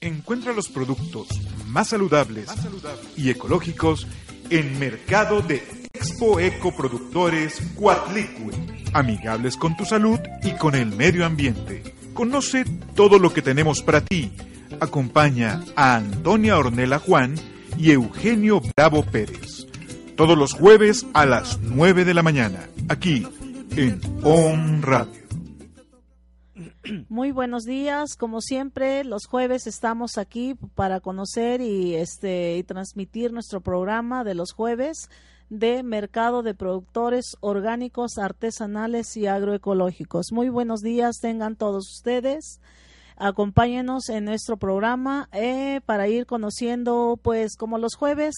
Encuentra los productos más saludables, y ecológicos en Mercado de Expo Eco Productores Cuatlicue, amigables con tu salud y con el medio ambiente. Conoce todo lo que tenemos para ti. Acompaña a Antonia Ornella Juan y Eugenio Bravo Pérez. Todos los jueves a las 9 de la mañana, aquí en On Radio. Muy buenos días, como siempre, los jueves estamos aquí para conocer y este y transmitir nuestro programa de los jueves de Mercado de Productores Orgánicos, Artesanales y Agroecológicos. Muy buenos días, tengan todos ustedes. Acompáñenos en nuestro programa eh, para ir conociendo, pues, como los jueves,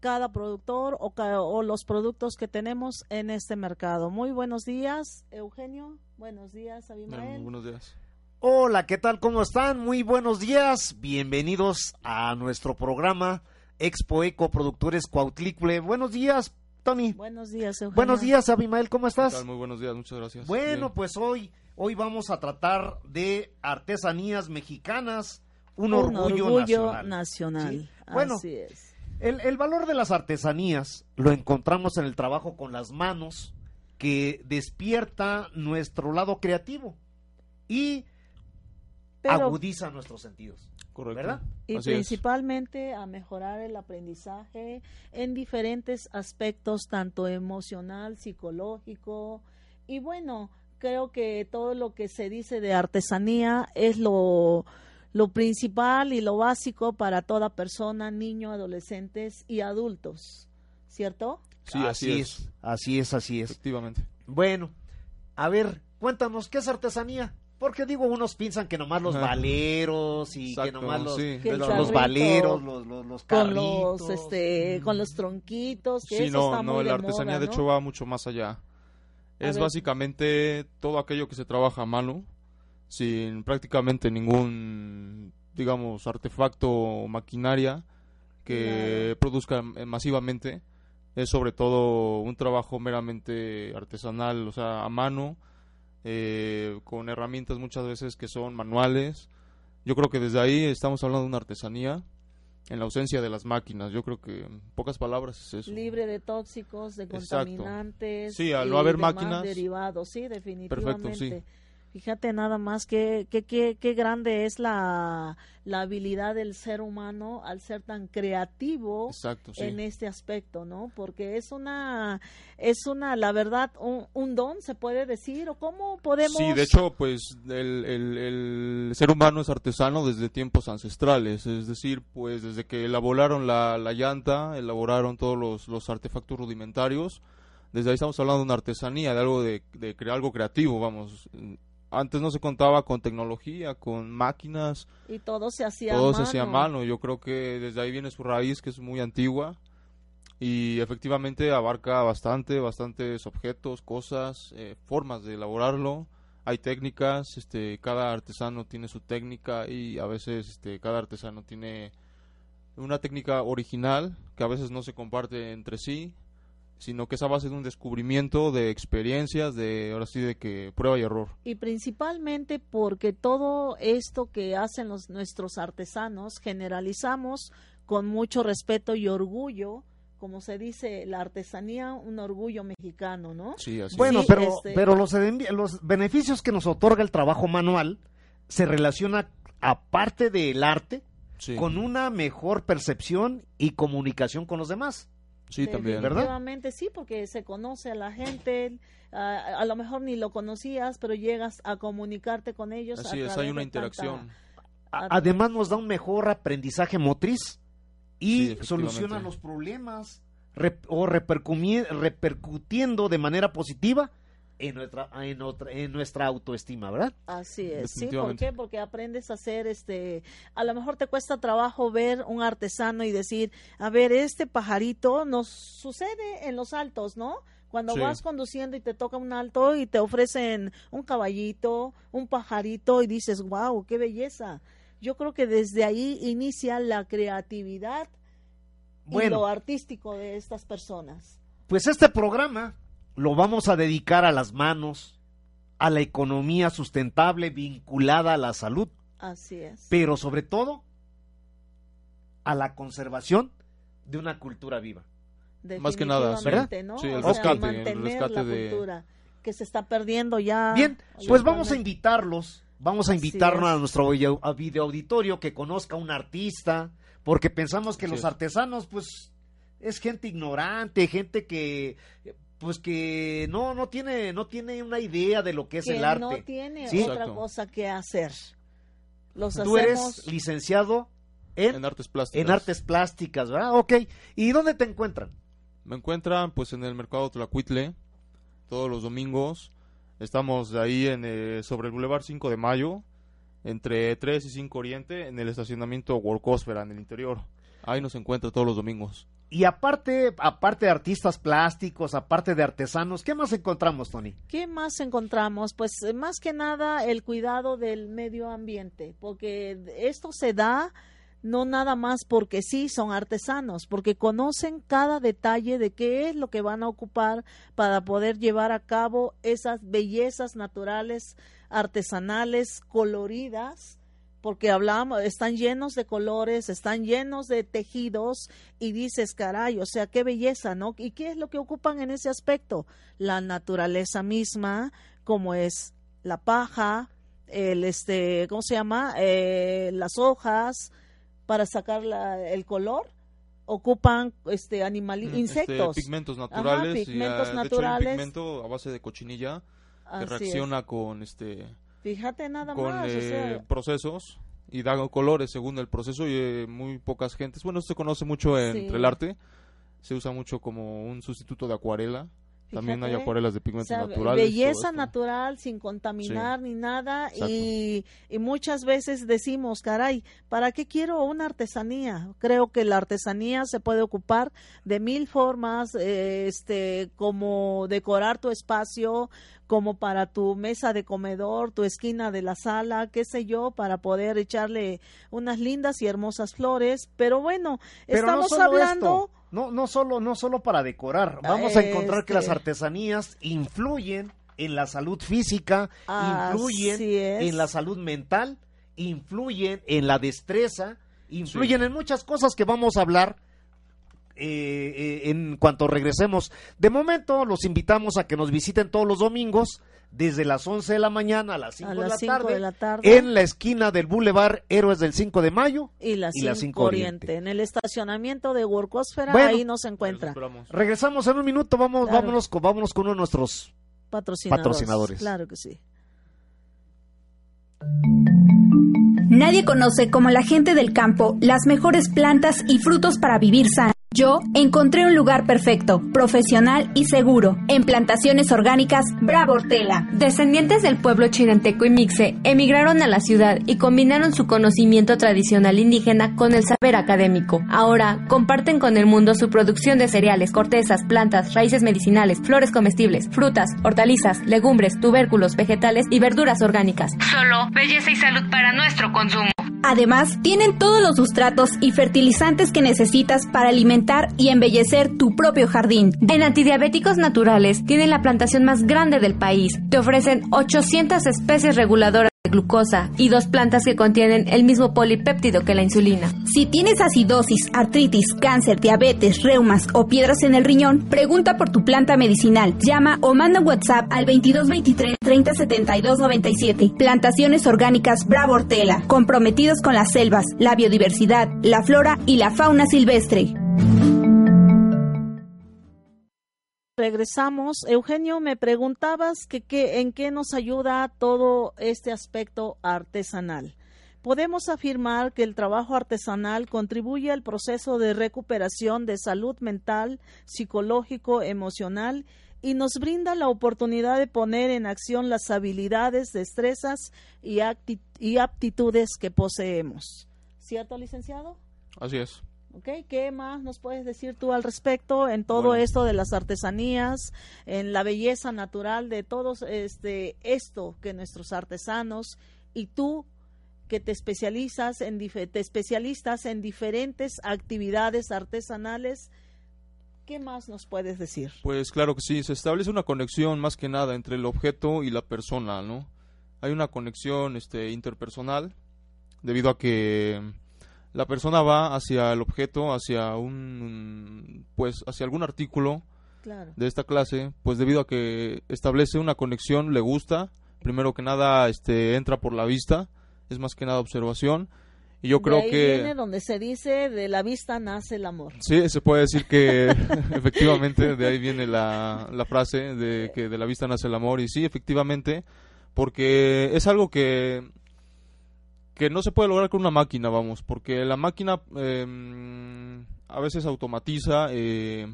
cada productor o, o, los productos que tenemos en este mercado. Muy buenos días, Eugenio. Buenos días, Abimael. Buenos días. Hola, ¿qué tal? ¿Cómo están? Muy buenos días. Bienvenidos a nuestro programa Expo Eco Productores Cuautlicule. Buenos días, Tony. Buenos días, Eugenio. Buenos días, Abimael. ¿Cómo estás? Muy buenos días, muchas gracias. Bueno, Bien. pues hoy, hoy vamos a tratar de artesanías mexicanas, un, un orgullo, orgullo nacional. nacional. ¿Sí? Bueno, Así es. El, el, valor de las artesanías lo encontramos en el trabajo con las manos que despierta nuestro lado creativo y Pero, agudiza nuestros sentidos. Correcto. ¿Verdad? Y Así principalmente es. a mejorar el aprendizaje en diferentes aspectos, tanto emocional, psicológico. Y bueno, creo que todo lo que se dice de artesanía es lo, lo principal y lo básico para toda persona, niño, adolescentes y adultos, ¿cierto? Sí, así, así es. es. Así es, así es. Efectivamente. Bueno, a ver, cuéntanos, ¿qué es artesanía? Porque digo, unos piensan que nomás los valeros y Exacto, que nomás los, sí. que los, los valeros, los, los, los con los, este, con los tronquitos, que sí, eso no, está no, muy la de artesanía moda, de ¿no? hecho va mucho más allá. Es ver. básicamente todo aquello que se trabaja a mano, sin prácticamente ningún, digamos, artefacto o maquinaria que Claro. produzca masivamente. Es sobre todo un trabajo meramente artesanal, o sea, a mano, eh, con herramientas muchas veces que son manuales. Yo creo que desde ahí estamos hablando de una artesanía en la ausencia de las máquinas. Yo creo que en pocas palabras es eso. libre de tóxicos, de Exacto. contaminantes. Sí, al no haber máquinas. derivados, sí, definitivamente. Perfecto, sí. Fíjate nada más que, que, que, qué grande es la, la habilidad del ser humano al ser tan creativo Exacto, sí. en este aspecto, ¿no? Porque es una, es una, la verdad, un, un don, se puede decir, o cómo podemos. Sí, de hecho, pues el, el, el ser humano es artesano desde tiempos ancestrales, es decir, pues desde que elaboraron la, la llanta, elaboraron todos los, los artefactos rudimentarios, desde ahí estamos hablando de una artesanía, de algo de, de crear algo creativo, vamos. Antes no se contaba con tecnología, con máquinas, y todo se hacía todo a se hacía a mano. Yo creo que desde ahí viene su raíz, que es muy antigua. Y efectivamente abarca bastante, bastantes objetos, cosas, eh, formas de elaborarlo. Hay técnicas, este, cada artesano tiene su técnica y a veces este, cada artesano tiene una técnica original que a veces no se comparte entre sí, sino que es a base de un descubrimiento, de experiencias, de ahora sí de que prueba y error. Y principalmente porque todo esto que hacen los, nuestros artesanos generalizamos con mucho respeto y orgullo, como se dice, la artesanía, un orgullo mexicano, ¿no? Sí, así Bueno, Sí, pero, este- pero los, beneficios que nos otorga el trabajo manual se relaciona, aparte del arte, es. Sí, con una mejor percepción y comunicación con los demás. Sí también. ¿verdad? Sí, porque se conoce a la gente, a, a lo mejor ni lo conocías, pero llegas a comunicarte con ellos. a Así es, hay una tanta- interacción. Además nos da un mejor aprendizaje motriz Sí, y efectivamente. soluciona los problemas rep- o repercutiendo de manera positiva en nuestra, en, otra- en nuestra autoestima, ¿verdad? Así es, sí, ¿por qué? Porque aprendes a hacer, este, a lo mejor te cuesta trabajo ver un artesano y decir, a ver, este pajarito nos sucede en los altos, ¿no? Cuando Sí. vas conduciendo y te toca un alto y te ofrecen un caballito, un pajarito y dices, wow, qué belleza. Yo creo que desde ahí inicia la creatividad y lo artístico de estas personas. Pues este programa lo vamos a dedicar a las manos, a la economía sustentable vinculada a la salud Así es. Pero sobre todo a la conservación de una cultura viva. Más que nada, ¿verdad? ¿no? Sí, el rescate, el rescate la de... cultura que se está perdiendo ya. Bien, pues vamos a invitarlos, vamos a invitarnos a nuestro video, auditorio que conozca a un artista, porque pensamos que los artesanos, pues, es gente ignorante, gente que pues que no no tiene no tiene una idea de lo que es el arte. No tiene otra cosa que hacer. Los Tú eres licenciado en, artes plásticas. En artes plásticas, ¿verdad? Ok. ¿Y dónde te encuentran? Me encuentran pues en el mercado Tlacuitle todos los domingos. Estamos ahí en, eh, sobre el Boulevard 5 de Mayo, entre 3 y 5 Oriente, en el estacionamiento Workosfera, en el interior. Ahí nos encuentra todos los domingos. Y aparte, aparte de artistas plásticos, aparte de artesanos, ¿qué más encontramos, Tony? ¿Qué más encontramos? Pues eh, más que nada el cuidado del medio ambiente, porque esto se da no nada más porque sí son artesanos, porque conocen cada detalle de qué es lo que van a ocupar para poder llevar a cabo esas bellezas naturales, artesanales, coloridas, porque hablamos, están llenos de colores, están llenos de tejidos y dices, caray, o sea, qué belleza, ¿no? ¿Y qué es lo que ocupan en ese aspecto? La naturaleza misma, como es la paja, el, este, ¿cómo se llama? Eh, las hojas, para sacar el color ocupan este animal mm, este, insectos pigmentos naturales pigmentos y, naturales pigmento a base de cochinilla que reacciona con este fíjate nada con, más eh, procesos y da colores según el proceso y eh, muy pocas gentes bueno esto se conoce mucho entre el arte se usa mucho como un sustituto de acuarela también hay acuarelas de pigmentos naturales. Belleza natural, sin contaminar ni nada. Y, y, muchas veces decimos, caray, ¿para qué quiero una artesanía? Creo que la artesanía se puede ocupar de mil formas, eh, este, como decorar tu espacio, como para tu mesa de comedor, tu esquina de la sala, qué sé yo, para poder echarle unas lindas y hermosas flores. Pero bueno, estamos hablando no, no solo, no solo para decorar. Vamos a encontrar que las este. artesanías influyen en la salud física, influyen en la salud mental, influyen en la destreza, influyen en muchas cosas que vamos a hablar eh, eh, en cuanto regresemos. De momento, los invitamos a que nos visiten todos los domingos desde las 11 de la mañana a las 5, de, la tarde, en la esquina del Boulevard Héroes del 5 de Mayo y la 5 Oriente. En el estacionamiento de Workosfera, ahí nos encuentra. Regresamos en un minuto, vamos, vámonos, con, vámonos con uno de nuestros patrocinadores. Claro que sí. Nadie conoce como la gente del campo las mejores plantas y frutos para vivir sano. Yo encontré un lugar perfecto, profesional y seguro, en plantaciones orgánicas Bravo Hortela. Descendientes del pueblo chinanteco y mixe emigraron a la ciudad y combinaron su conocimiento tradicional indígena con el saber académico. Ahora comparten con el mundo su producción de cereales, cortezas, plantas, raíces medicinales, flores comestibles, frutas, hortalizas, legumbres, tubérculos, vegetales y verduras orgánicas. Solo belleza y salud para nuestro consumo. Además, tienen todos los sustratos y fertilizantes que necesitas para alimentar y embellecer tu propio jardín. En Antidiabéticos Naturales tienen la plantación más grande del país. Te ofrecen 800 especies reguladoras glucosa y dos plantas que contienen el mismo polipéptido que la insulina. Si tienes acidosis, artritis, cáncer, diabetes, reumas o piedras en el riñón, pregunta por tu planta medicinal. Llama o manda WhatsApp al 2223 3072 97. Plantaciones orgánicas Bravo Hortela, comprometidos con las selvas, la biodiversidad, la flora y la fauna silvestre. Regresamos. Eugenio, me preguntabas que, en qué nos ayuda todo este aspecto artesanal. Podemos afirmar que el trabajo artesanal contribuye al proceso de recuperación de salud mental, psicológico, emocional y nos brinda la oportunidad de poner en acción las habilidades, destrezas y, y aptitudes que poseemos. ¿Cierto, licenciado? Así es. Okay, ¿Qué más nos puedes decir tú al respecto en todo esto de las artesanías, en la belleza natural de todo este, esto que nuestros artesanos y tú que te especializas en te especialistas en diferentes actividades artesanales, ¿qué más nos puedes decir? Pues claro que sí, se establece una conexión más que nada entre el objeto y la persona, ¿no? Hay una conexión este interpersonal debido a que la persona va hacia el objeto, hacia un, pues, hacia algún artículo Claro. de esta clase, pues debido a que establece una conexión, le gusta, primero que nada, este, entra por la vista, es más que nada observación, y yo De creo ahí que... viene donde se dice de la vista nace el amor. Sí, se puede decir que efectivamente de ahí viene la, la frase de que de la vista nace el amor y sí, efectivamente, porque es algo que que no se puede lograr con una máquina, vamos, porque la máquina eh, a veces automatiza, eh,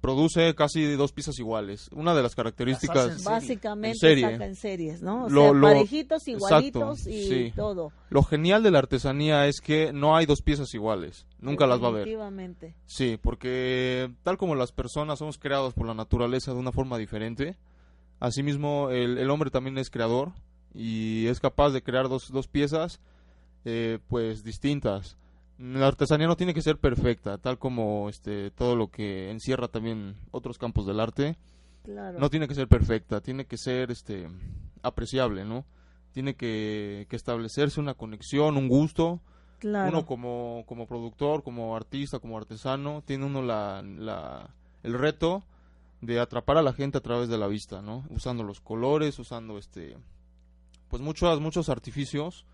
produce casi dos piezas iguales. Una de las características. Básicamente En serie. saca en series, ¿no? O Lo- sea, lo- parejitos, exacto, igualitos y sí. todo. Lo genial de la artesanía es que no hay dos piezas iguales, nunca las va a haber. Definitivamente. Sí, porque tal como las personas somos creados por la naturaleza de una forma diferente, asimismo el, el hombre también es creador y es capaz de crear dos, dos piezas eh, pues distintas. La artesanía no tiene que ser perfecta, tal como este todo lo que encierra también otros campos del arte, Claro. no tiene que ser perfecta, tiene que ser este apreciable, ¿no? Tiene que, que establecerse una conexión, un gusto, claro. uno como, como productor, como artista, como artesano, tiene uno la, la- el reto de atrapar a la gente a través de la vista, ¿no? Usando los colores, usando este pues muchos muchos artificios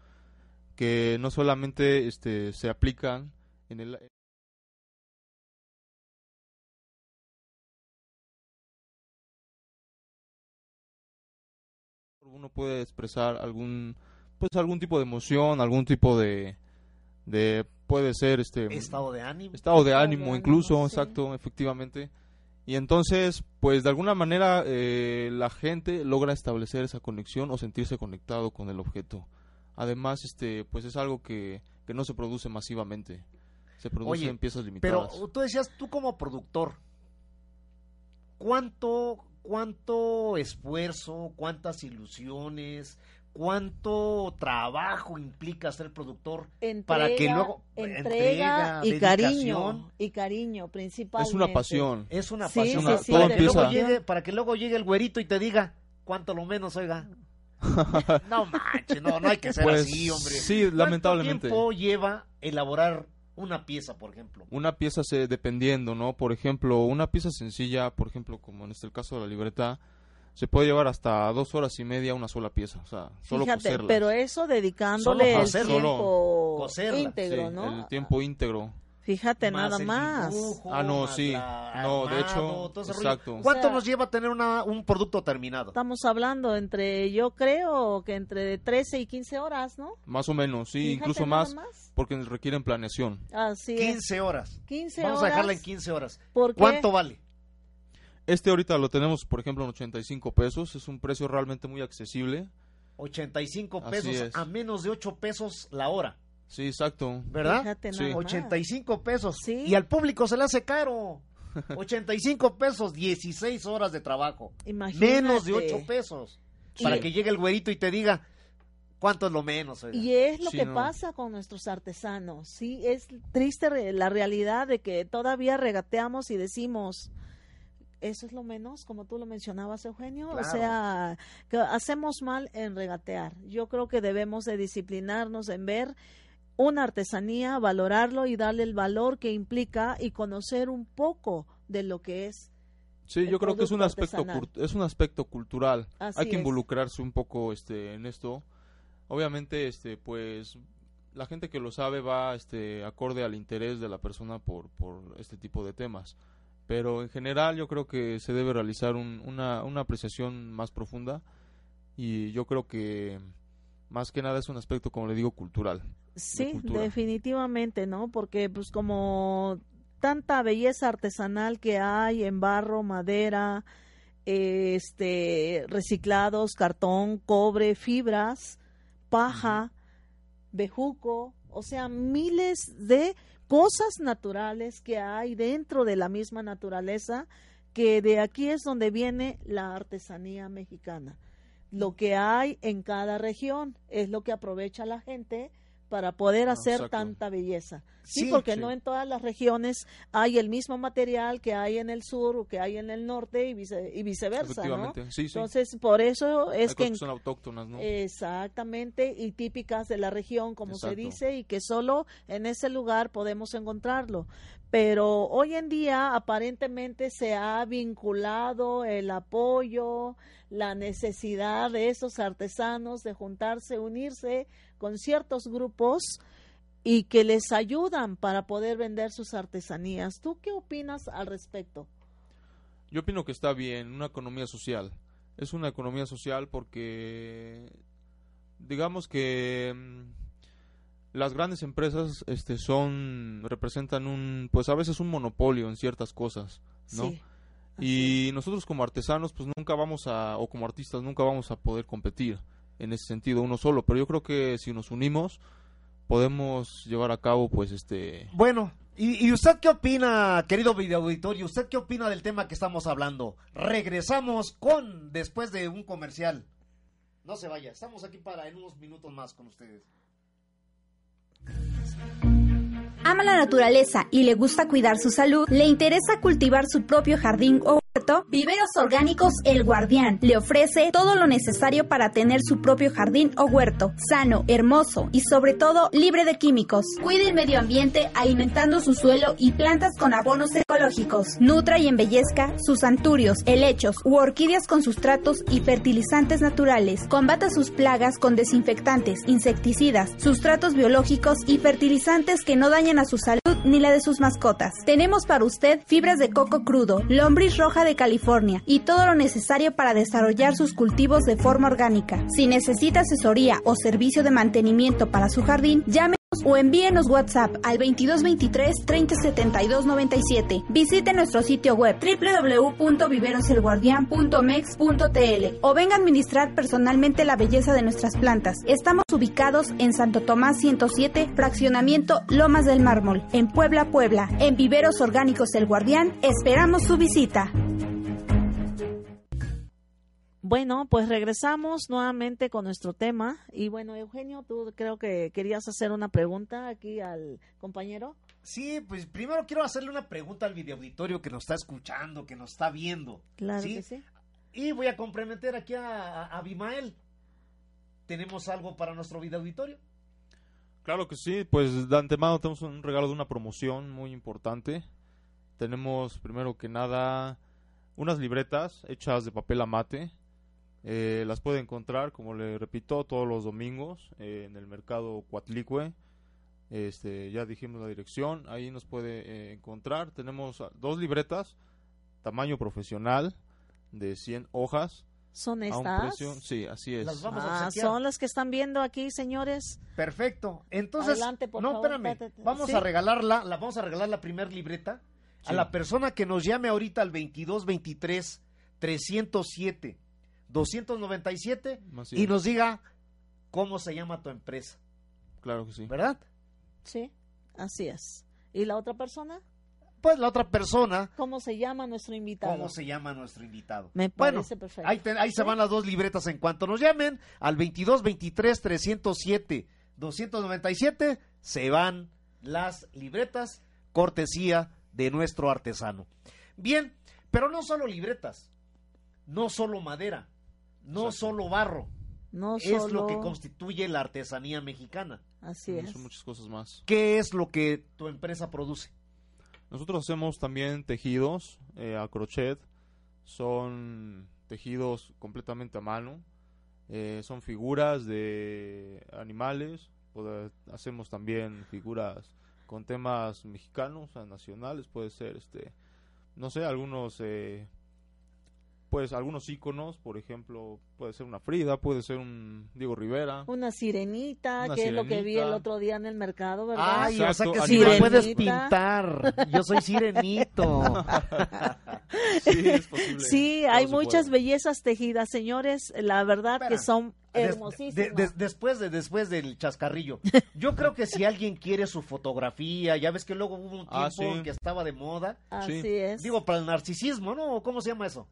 que no solamente este se aplican en el uno puede expresar algún pues algún tipo de emoción, algún tipo de de puede ser este Estado de ánimo. estado de ánimo ánimo, incluso, sí. exacto, efectivamente. Y entonces, pues de alguna manera eh, la gente logra establecer esa conexión o sentirse conectado con el objeto. Además, este, pues es algo que, que no se produce masivamente. Se produce Oye, en piezas Pero limitadas. tú decías, tú como productor, ¿cuánto, cuánto esfuerzo, cuántas ilusiones, cuánto trabajo implica ser productor Entrega, para que luego entrega, entrega, y cariño y cariño principalmente es una pasión. Es una Sí, pasión. sí, sí, para, que luego llegue, para que luego llegue el güerito y te diga, ¿cuánto lo menos, oiga? no manches, no, no hay que ser Pues, así, hombre. sí, ¿Cuánto lamentablemente. tiempo lleva elaborar una pieza, por ejemplo? Una pieza se dependiendo, ¿no? Por ejemplo, una pieza sencilla, por ejemplo, como en este caso de la libreta, se puede llevar hasta dos horas y media una sola pieza, o sea, solo Fíjate, coserlas. pero eso dedicándole Solo el coserlo. tiempo Coserla, íntegro, Sí, ¿no? el tiempo íntegro. Fíjate Más nada el más. dibujo, Ah, no, más sí. la No, de hecho, armado, exacto. ¿Cuánto O sea, nos lleva a tener una, un producto terminado? Estamos hablando entre, yo creo que entre 13 y 15 horas, ¿no? Más o menos, sí, Fíjate incluso más, más. porque requieren planeación. Así es. 15 horas. 15 Vamos horas. a dejarla en 15 horas. ¿Por qué? ¿Cuánto vale? Este ahorita lo tenemos, por ejemplo, en 85 pesos, es un precio realmente muy accesible. 85 Así pesos es. a menos de 8 pesos la hora, Sí, exacto. ¿verdad? Sí. nada más. 85 pesos. Sí. Y al público se le hace caro. 85 pesos, 16 horas de trabajo. Imagínate. Menos de 8 pesos. Sí. Para que llegue el güerito y te diga, ¿cuánto es lo menos? oiga? Y es lo Sí, que no. pasa con nuestros artesanos. Sí, es triste la realidad de que todavía regateamos y decimos, eso es lo menos, como tú lo mencionabas, Eugenio. Claro. O sea, que hacemos mal en regatear. Yo creo que debemos de disciplinarnos en ver una artesanía, valorarlo y darle el valor que implica y conocer un poco de lo que es. Sí, yo creo que es un aspecto es un aspecto cultural. Así Hay que es. involucrarse un poco este en esto. Obviamente, este pues la gente que lo sabe va este acorde al interés de la persona por por este tipo de temas. Pero en general yo creo que se debe realizar un- una, una apreciación más profunda y yo creo que más que nada es un aspecto, como le digo, cultural. Sí, cultura. definitivamente, ¿no? Porque pues como tanta belleza artesanal que hay en barro, madera, este reciclados, cartón, cobre, fibras, paja, bejuco, o sea, miles de cosas naturales que hay dentro de la misma naturaleza que de aquí es donde viene la artesanía mexicana. Lo que hay en cada región es lo que aprovecha la gente para poder Ah, hacer tanta belleza. Sí, Sí, porque sí. no en todas las regiones hay el mismo material que hay en el sur o que hay en el norte y, vice- y viceversa, ¿no? Sí, sí. Entonces, por eso es Hay que... en- son autóctonas, ¿no? Exactamente, y típicas de la región, como se dice, y que solo en ese lugar podemos encontrarlo. Pero hoy en día aparentemente se ha vinculado el apoyo, la necesidad de esos artesanos de juntarse, unirse con ciertos grupos y que les ayudan para poder vender sus artesanías. ¿Tú qué opinas al respecto? Yo opino que está bien, una economía social. Es una economía social porque, digamos que mm, las grandes empresas este, son, representan un, pues a veces un monopolio en ciertas cosas, ¿no? Sí. Y nosotros como artesanos, pues nunca vamos a, o como artistas, nunca vamos a poder competir en ese sentido uno solo. Pero yo creo que si nos unimos, podemos llevar a cabo, pues, este, Bueno, ¿y, y usted qué opina, querido video auditorio? ¿Usted qué opina del tema que estamos hablando? Regresamos con, después de un comercial. No se vaya, estamos aquí para en unos minutos más con ustedes. Ama la naturaleza y le gusta cuidar su salud, le interesa cultivar su propio jardín o Viveros Orgánicos El Guardián le ofrece todo lo necesario para tener su propio jardín o huerto, sano, hermoso y sobre todo libre de químicos. Cuide el medio ambiente alimentando su suelo y plantas con abonos ecológicos. Nutra y embellezca sus anturios, helechos u orquídeas con sustratos y fertilizantes naturales. Combata sus plagas con desinfectantes, insecticidas, sustratos biológicos y fertilizantes que no dañan a su salud ni la de sus mascotas. Tenemos para usted fibras de coco crudo, lombriz roja de California y todo lo necesario para desarrollar sus cultivos de forma orgánica. Si necesita asesoría o servicio de mantenimiento para su jardín, llame o envíenos WhatsApp al 2223 3072 97. Visite nuestro sitio web www.viveroselguardian.mex.tl o venga a administrar personalmente la belleza de nuestras plantas. Estamos ubicados en Santo Tomás 107, fraccionamiento Lomas del Mármol, en Puebla, Puebla. En Viveros Orgánicos El Guardián, esperamos su visita. Bueno, pues regresamos nuevamente con nuestro tema. Y bueno, Eugenio, tú creo que querías hacer una pregunta aquí al compañero. Sí, pues primero quiero hacerle una pregunta al video auditorio que nos está escuchando, que nos está viendo. Claro ¿sí? que sí. Y voy a comprometer aquí a, a Abimael. ¿Tenemos algo para nuestro video auditorio? Claro que sí, pues de antemano tenemos un regalo de una promoción muy importante. Tenemos primero que nada unas libretas hechas de papel amate. Eh, las puede encontrar, como le repito, todos los domingos eh, en el mercado Cuatlicue. Este, ya dijimos la dirección, ahí nos puede eh, encontrar. Tenemos ah, dos libretas, tamaño profesional, de 100 hojas. ¿Son estas? precio, sí, así es. Las vamos a Ah, son las que están viendo aquí, señores. Perfecto. Entonces, Adelante, por no, favor, espérame. Vamos ¿Sí? a regalarla, la vamos a regalar la primer libreta a la persona que nos llame ahorita al 2223 307 297 Así y nos diga cómo se llama tu empresa, Claro que sí. ¿verdad? Sí, así es. ¿Y la otra persona? Pues la otra persona, ¿Cómo se llama nuestro invitado? cómo se llama nuestro invitado. Me Bueno, parece perfecto. Ahí, te- ahí se van las dos libretas en cuanto nos llamen al 22 23 307 297 se van las libretas cortesía de nuestro artesano. Bien, pero no solo libretas, no solo madera, no Exacto. solo barro, No es solo... lo que constituye la artesanía mexicana. Así es. Son muchas cosas más. ¿Qué es lo que tu empresa produce? Nosotros hacemos también tejidos eh, a crochet. Son tejidos completamente a mano. Eh, son figuras de animales. Hacemos también figuras con temas mexicanos, nacionales. Puede ser, este, no sé, algunos, eh, pues algunos íconos. Por ejemplo, puede ser una Frida, puede ser un Diego Rivera. Una sirenita, Una que es lo que vi el otro día en el mercado, ¿verdad? Ay, o sea que si me puedes Sirenita. pintar. Yo soy sirenito. Sí, es posible. Sí, Todo hay muchas puede. bellezas tejidas, señores. La verdad que son hermosísimas. de- de- después de después del chascarrillo. Yo creo que si alguien quiere su fotografía, ya ves que luego hubo un tiempo Ah, sí. que estaba de moda. Así sí. es. Digo, para el narcisismo, ¿no? ¿Cómo se llama eso?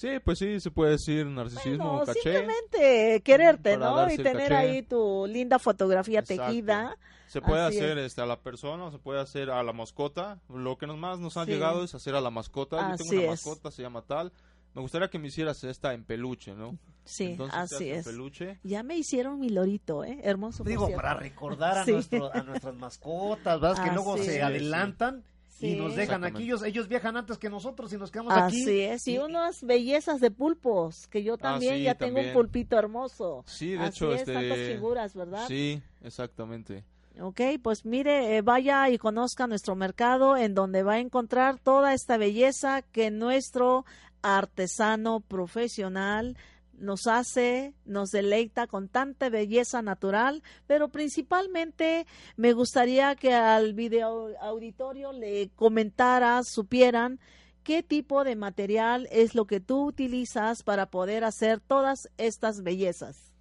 Sí, pues sí, se puede decir narcisismo, Bueno, caché. simplemente quererte, ¿no? Y tener caché. ahí tu linda fotografía Exacto. tejida. Se puede Así hacer es. este, a la persona o se puede hacer a la mascota. Lo que nos más nos ha Sí. llegado es hacer a la mascota. Yo tengo una es. mascota, se llama tal. Me gustaría que me hicieras esta en peluche, ¿no? Sí, Entonces así es. peluche. Ya me hicieron mi lorito, ¿eh? Hermoso. Digo, para recordar a, Sí. nuestro- a nuestras mascotas, ¿verdad? Que luego se adelantan Sí. nos dejan aquí. Ellos, ellos viajan antes que nosotros y nos quedamos aquí. Así es, y unas bellezas de pulpos, que yo también Ah, sí, ya tengo un también. pulpito hermoso. Sí, de Así hecho, es, este... tantas figuras, ¿verdad? Sí, exactamente. Ok, pues mire, eh, vaya y conozca nuestro mercado en donde va a encontrar toda esta belleza que nuestro artesano profesional nos hace, nos deleita con tanta belleza natural, pero principalmente me gustaría que al video auditorio le comentara, supieran qué tipo de material es lo que tú utilizas para poder hacer todas estas bellezas.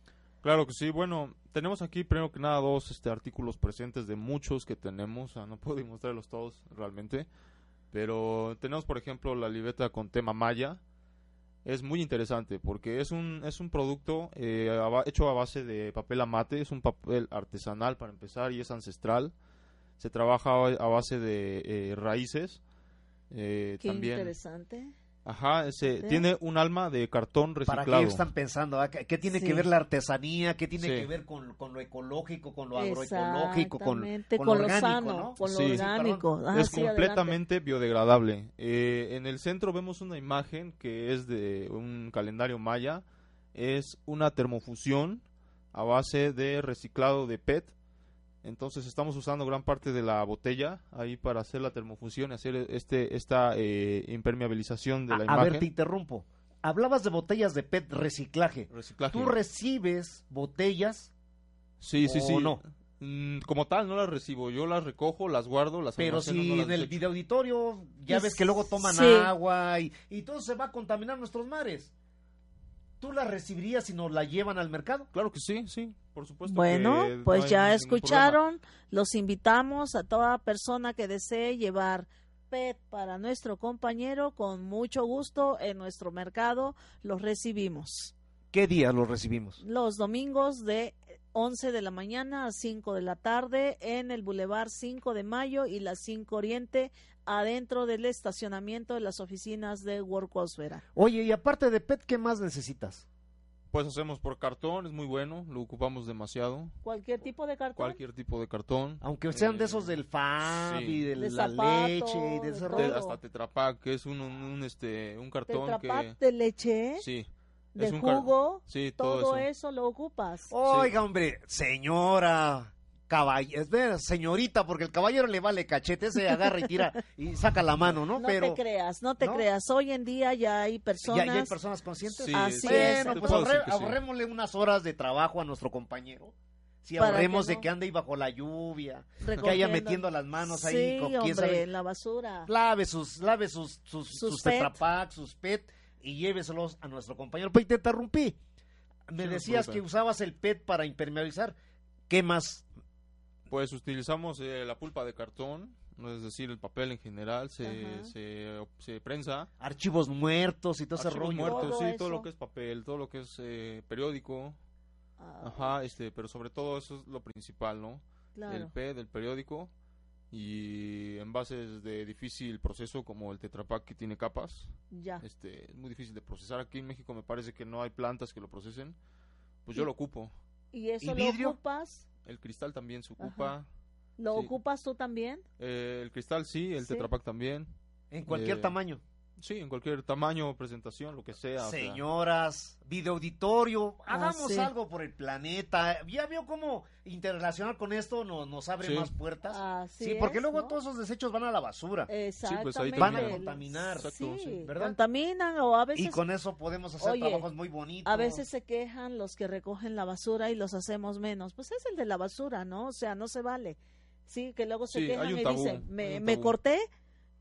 Claro que sí. Bueno, tenemos aquí primero que nada dos este, artículos presentes de muchos que tenemos. Sea, no puedo mostrarlos todos realmente. Pero tenemos, por ejemplo, la libreta con tema maya. Es muy interesante porque es un, es un producto eh, hecho a base de papel amate. Es un papel artesanal para empezar y es ancestral. Se trabaja a a base de eh, raíces. Eh, Qué también. interesante. Ajá, ese, tiene un alma de cartón ¿Para reciclado. qué están pensando? ah? ¿Qué, tiene Sí. que ver la artesanía? ¿Qué tiene Sí. que ver con, con lo ecológico, con lo agroecológico, con, con con lo orgánico, sano, ¿no? con lo Sí. orgánico. Ah, es sí, adelante. completamente biodegradable. Eh, en el centro vemos una imagen que es de un calendario maya. Es una termofusión a base de reciclado de PET. Entonces estamos usando gran parte de la botella ahí para hacer la termofusión y hacer este esta eh, impermeabilización de A, la a imagen. ver, te interrumpo. Hablabas de botellas de PET reciclaje. Reciclaje. ¿Tú recibes botellas sí, sí, o sí. no? Mm, como tal no las recibo, yo las recojo, las guardo, las Pero si no las en el desecho. video auditorio ya ves que luego toman sí. agua y, y todo se va a contaminar nuestros mares. ¿Tú las recibirías si nos la llevan al mercado? Claro que sí, sí, por supuesto. Bueno, que pues ya escucharon, los invitamos a toda persona que desee llevar PET para nuestro compañero, con mucho gusto en nuestro mercado los recibimos. ¿Qué días los recibimos? Los domingos de 11 de la mañana a 5 de la tarde en el Boulevard 5 de Mayo y la 5 Oriente, adentro del estacionamiento de las oficinas de Workosfera. Oye, y aparte de PET, ¿qué más necesitas? Pues hacemos por cartón, es muy bueno, lo ocupamos demasiado. Cualquier tipo de cartón. Cualquier tipo de cartón. Aunque sean de Eh, esos del FAB sí. y de, De la zapato, leche y de de rollo. hasta Tetra Pak, que es un, un, un, este, un cartón Tetrapack que... de leche, Sí. De es un car- jugo, Sí, todo, todo, eso. eso. lo ocupas. Oiga, hombre, señora, caballero, señorita, porque el caballero le vale cachete, se agarra y tira y saca la mano, ¿no? No Pero te creas, no te ¿no? creas. Hoy en día ya hay personas. ya hay personas conscientes. Sí, Así es. pues ahorrémosle unas horas de trabajo a nuestro compañero. Si que ahorremos no- de que ande ahí bajo la lluvia, que haya metiendo las manos ahí, Sí, con- quién hombre, sabe. en la basura. lave sus, lave sus, sus, Sus sus PET. Sus PET y lléveselos a nuestro compañero. Pues te interrumpí. Me Sí, decías que usabas el PET para impermeabilizar. ¿Qué más? Pues utilizamos eh, la pulpa de cartón, es decir, el papel en general, se, se, se prensa. Archivos muertos y todo ese Archivos rollo. muertos, Todo sí, todo eso. lo que es papel, todo lo que es eh, periódico. Ah, Ajá, este, pero sobre todo eso es lo principal, ¿no? El claro. P del periódico y envases de difícil proceso como el Tetra Pak que tiene capas. Ya. Este, es muy difícil de procesar. Aquí en México me parece que no hay plantas que lo procesen. Pues yo lo ocupo. ¿Y eso ¿Y lo vidrio? ocupas? El cristal también se ocupa. ¿Lo Sí. ocupas tú también? Eh, el cristal sí, el Sí. Tetra Pak también. En cualquier Eh, tamaño. Sí, en cualquier tamaño, presentación, lo que sea. o sea. Señoras, video auditorio, Ah, hagamos sí. algo por el planeta. Ya vio cómo interrelacionar con esto nos, nos abre Sí. más puertas. Así sí, porque es, luego ¿no? todos esos desechos van a la basura. Exactamente. pues ahí Van a contaminar. Exacto, Sí, sí. ¿verdad? contaminan o a veces Y con eso podemos hacer Oye, trabajos muy bonitos. A veces se quejan los que recogen la basura y los hacemos menos. Pues es el de la basura, ¿no? O sea, no se vale. Sí, que luego se Sí, quejan hay un y tabú, dicen, hay me, me corté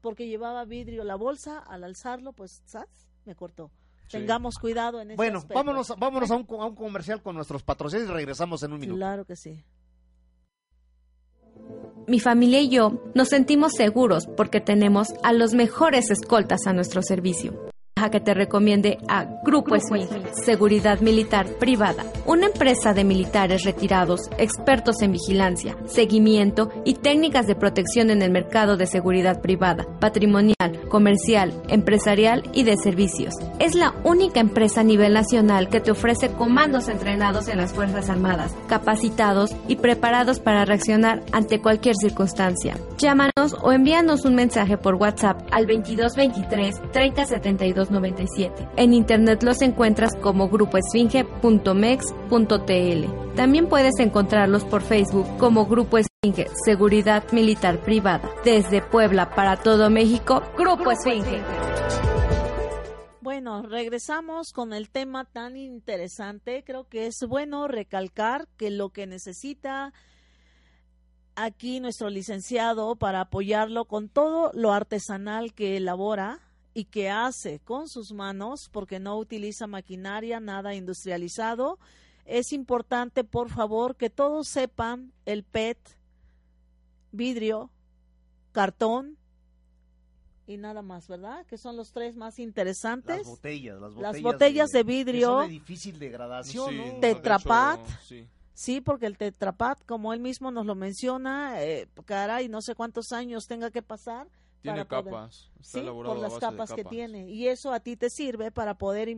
porque llevaba vidrio la bolsa, al alzarlo, pues, ¿sabes? Me cortó. Sí. Tengamos cuidado en ese Bueno, aspecto. vámonos, vámonos a, un, a un comercial con nuestros patrocinios y regresamos en un minuto. Claro que sí. Mi familia y yo nos sentimos seguros porque tenemos a los mejores escoltas a nuestro servicio. A que te recomiende a Grupo Seguridad Militar Privada, una empresa de militares retirados, expertos en vigilancia, seguimiento y técnicas de protección en el mercado de seguridad privada, patrimonial, comercial, empresarial y de servicios. Es la única empresa a nivel nacional que te ofrece comandos entrenados en las Fuerzas Armadas, capacitados y preparados para reaccionar ante cualquier circunstancia. Llámanos o envíanos un mensaje por WhatsApp al 2223 3072 en internet los encuentras como grupoesfinge.mex.tl. También puedes encontrarlos por Facebook como Grupo Esfinge, Seguridad Militar Privada. Desde Puebla para todo México, Grupo Esfinge. Bueno, regresamos con el tema tan interesante. Creo que es bueno recalcar que lo que necesita aquí nuestro licenciado para apoyarlo con todo lo artesanal que elabora y que hace con sus manos, porque no utiliza maquinaria, nada industrializado. Es importante, por favor, que todos sepan el PET, vidrio, cartón y nada más, ¿verdad? Que son los tres más interesantes. Las botellas, las botellas, las botellas de, vidrio. Es difícil degradación, ¿no? Tetrapat. sí. porque el tetrapat, como él mismo nos lo menciona, eh, caray, no sé cuántos años tenga que pasar tiene capas, sí, por las capas, que tiene. Y eso a ti te sirve para poder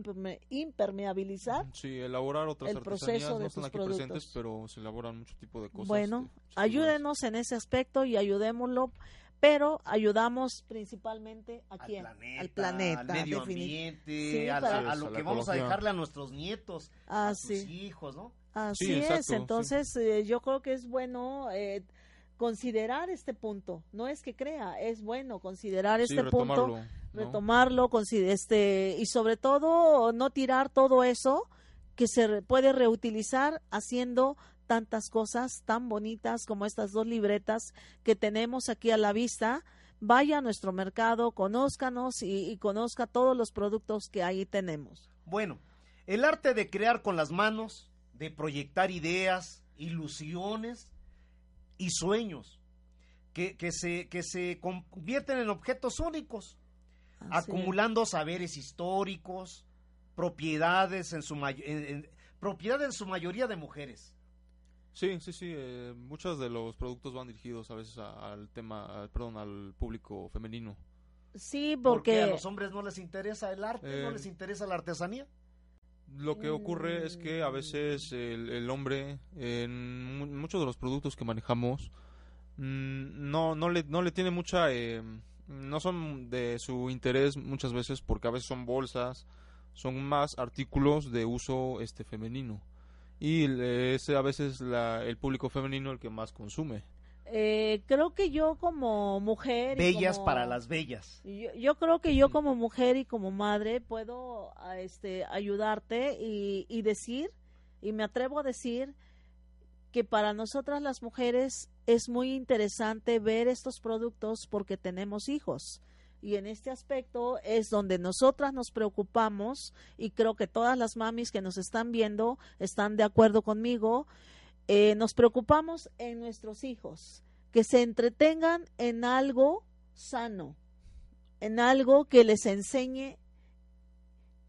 impermeabilizar. Sí, elaborar otras el proceso de no están aquí presentes, pero se elaboran mucho tipo de cosas. Bueno, ayúdenos en ese aspecto y ayudémoslo pero ayudamos principalmente a quién? al planeta, al medio ambiente, a, lo que vamos a dejarle a nuestros nietos, a ah, sus hijos, ¿no? Así es, entonces eh, yo creo que es bueno eh, considerar este punto. No es que crea, es bueno considerar este punto, retomarlo, este, y sobre todo no tirar todo eso que se puede reutilizar haciendo tantas cosas tan bonitas como estas dos libretas que tenemos aquí a la vista. Vaya a nuestro mercado, conózcanos y, y conozca todos los productos que ahí tenemos. Bueno, el arte de crear con las manos, de proyectar ideas, ilusiones, y sueños que, se, que se convierten en objetos únicos, acumulando saberes históricos, propiedades en su, propiedades en su mayoría de mujeres. Sí, sí, sí. Eh, muchos de los productos van dirigidos a veces al tema, perdón, al público femenino. Sí, porque... a los hombres no les interesa el arte, no eh, les interesa la artesanía. Lo que ocurre es que a veces el, hombre, en muchos de los productos que manejamos, mm, no, no, le, no le tiene mucha... Eh, no son de su interés muchas veces porque a veces son bolsas, son más artículos de uso este femenino. Y es a veces el público femenino el que más consume. Eh, creo que yo como mujer... Bellas para las bellas. Yo, creo que yo como mujer y como madre puedo este, ayudarte y, y decir, y me atrevo a decir, que para nosotras las mujeres es muy interesante ver estos productos porque tenemos hijos. Y en este aspecto es donde nosotras nos preocupamos y creo que todas las mamis que nos están viendo están de acuerdo conmigo eh, nos preocupamos en nuestros hijos, que se entretengan en algo sano, en algo que les enseñe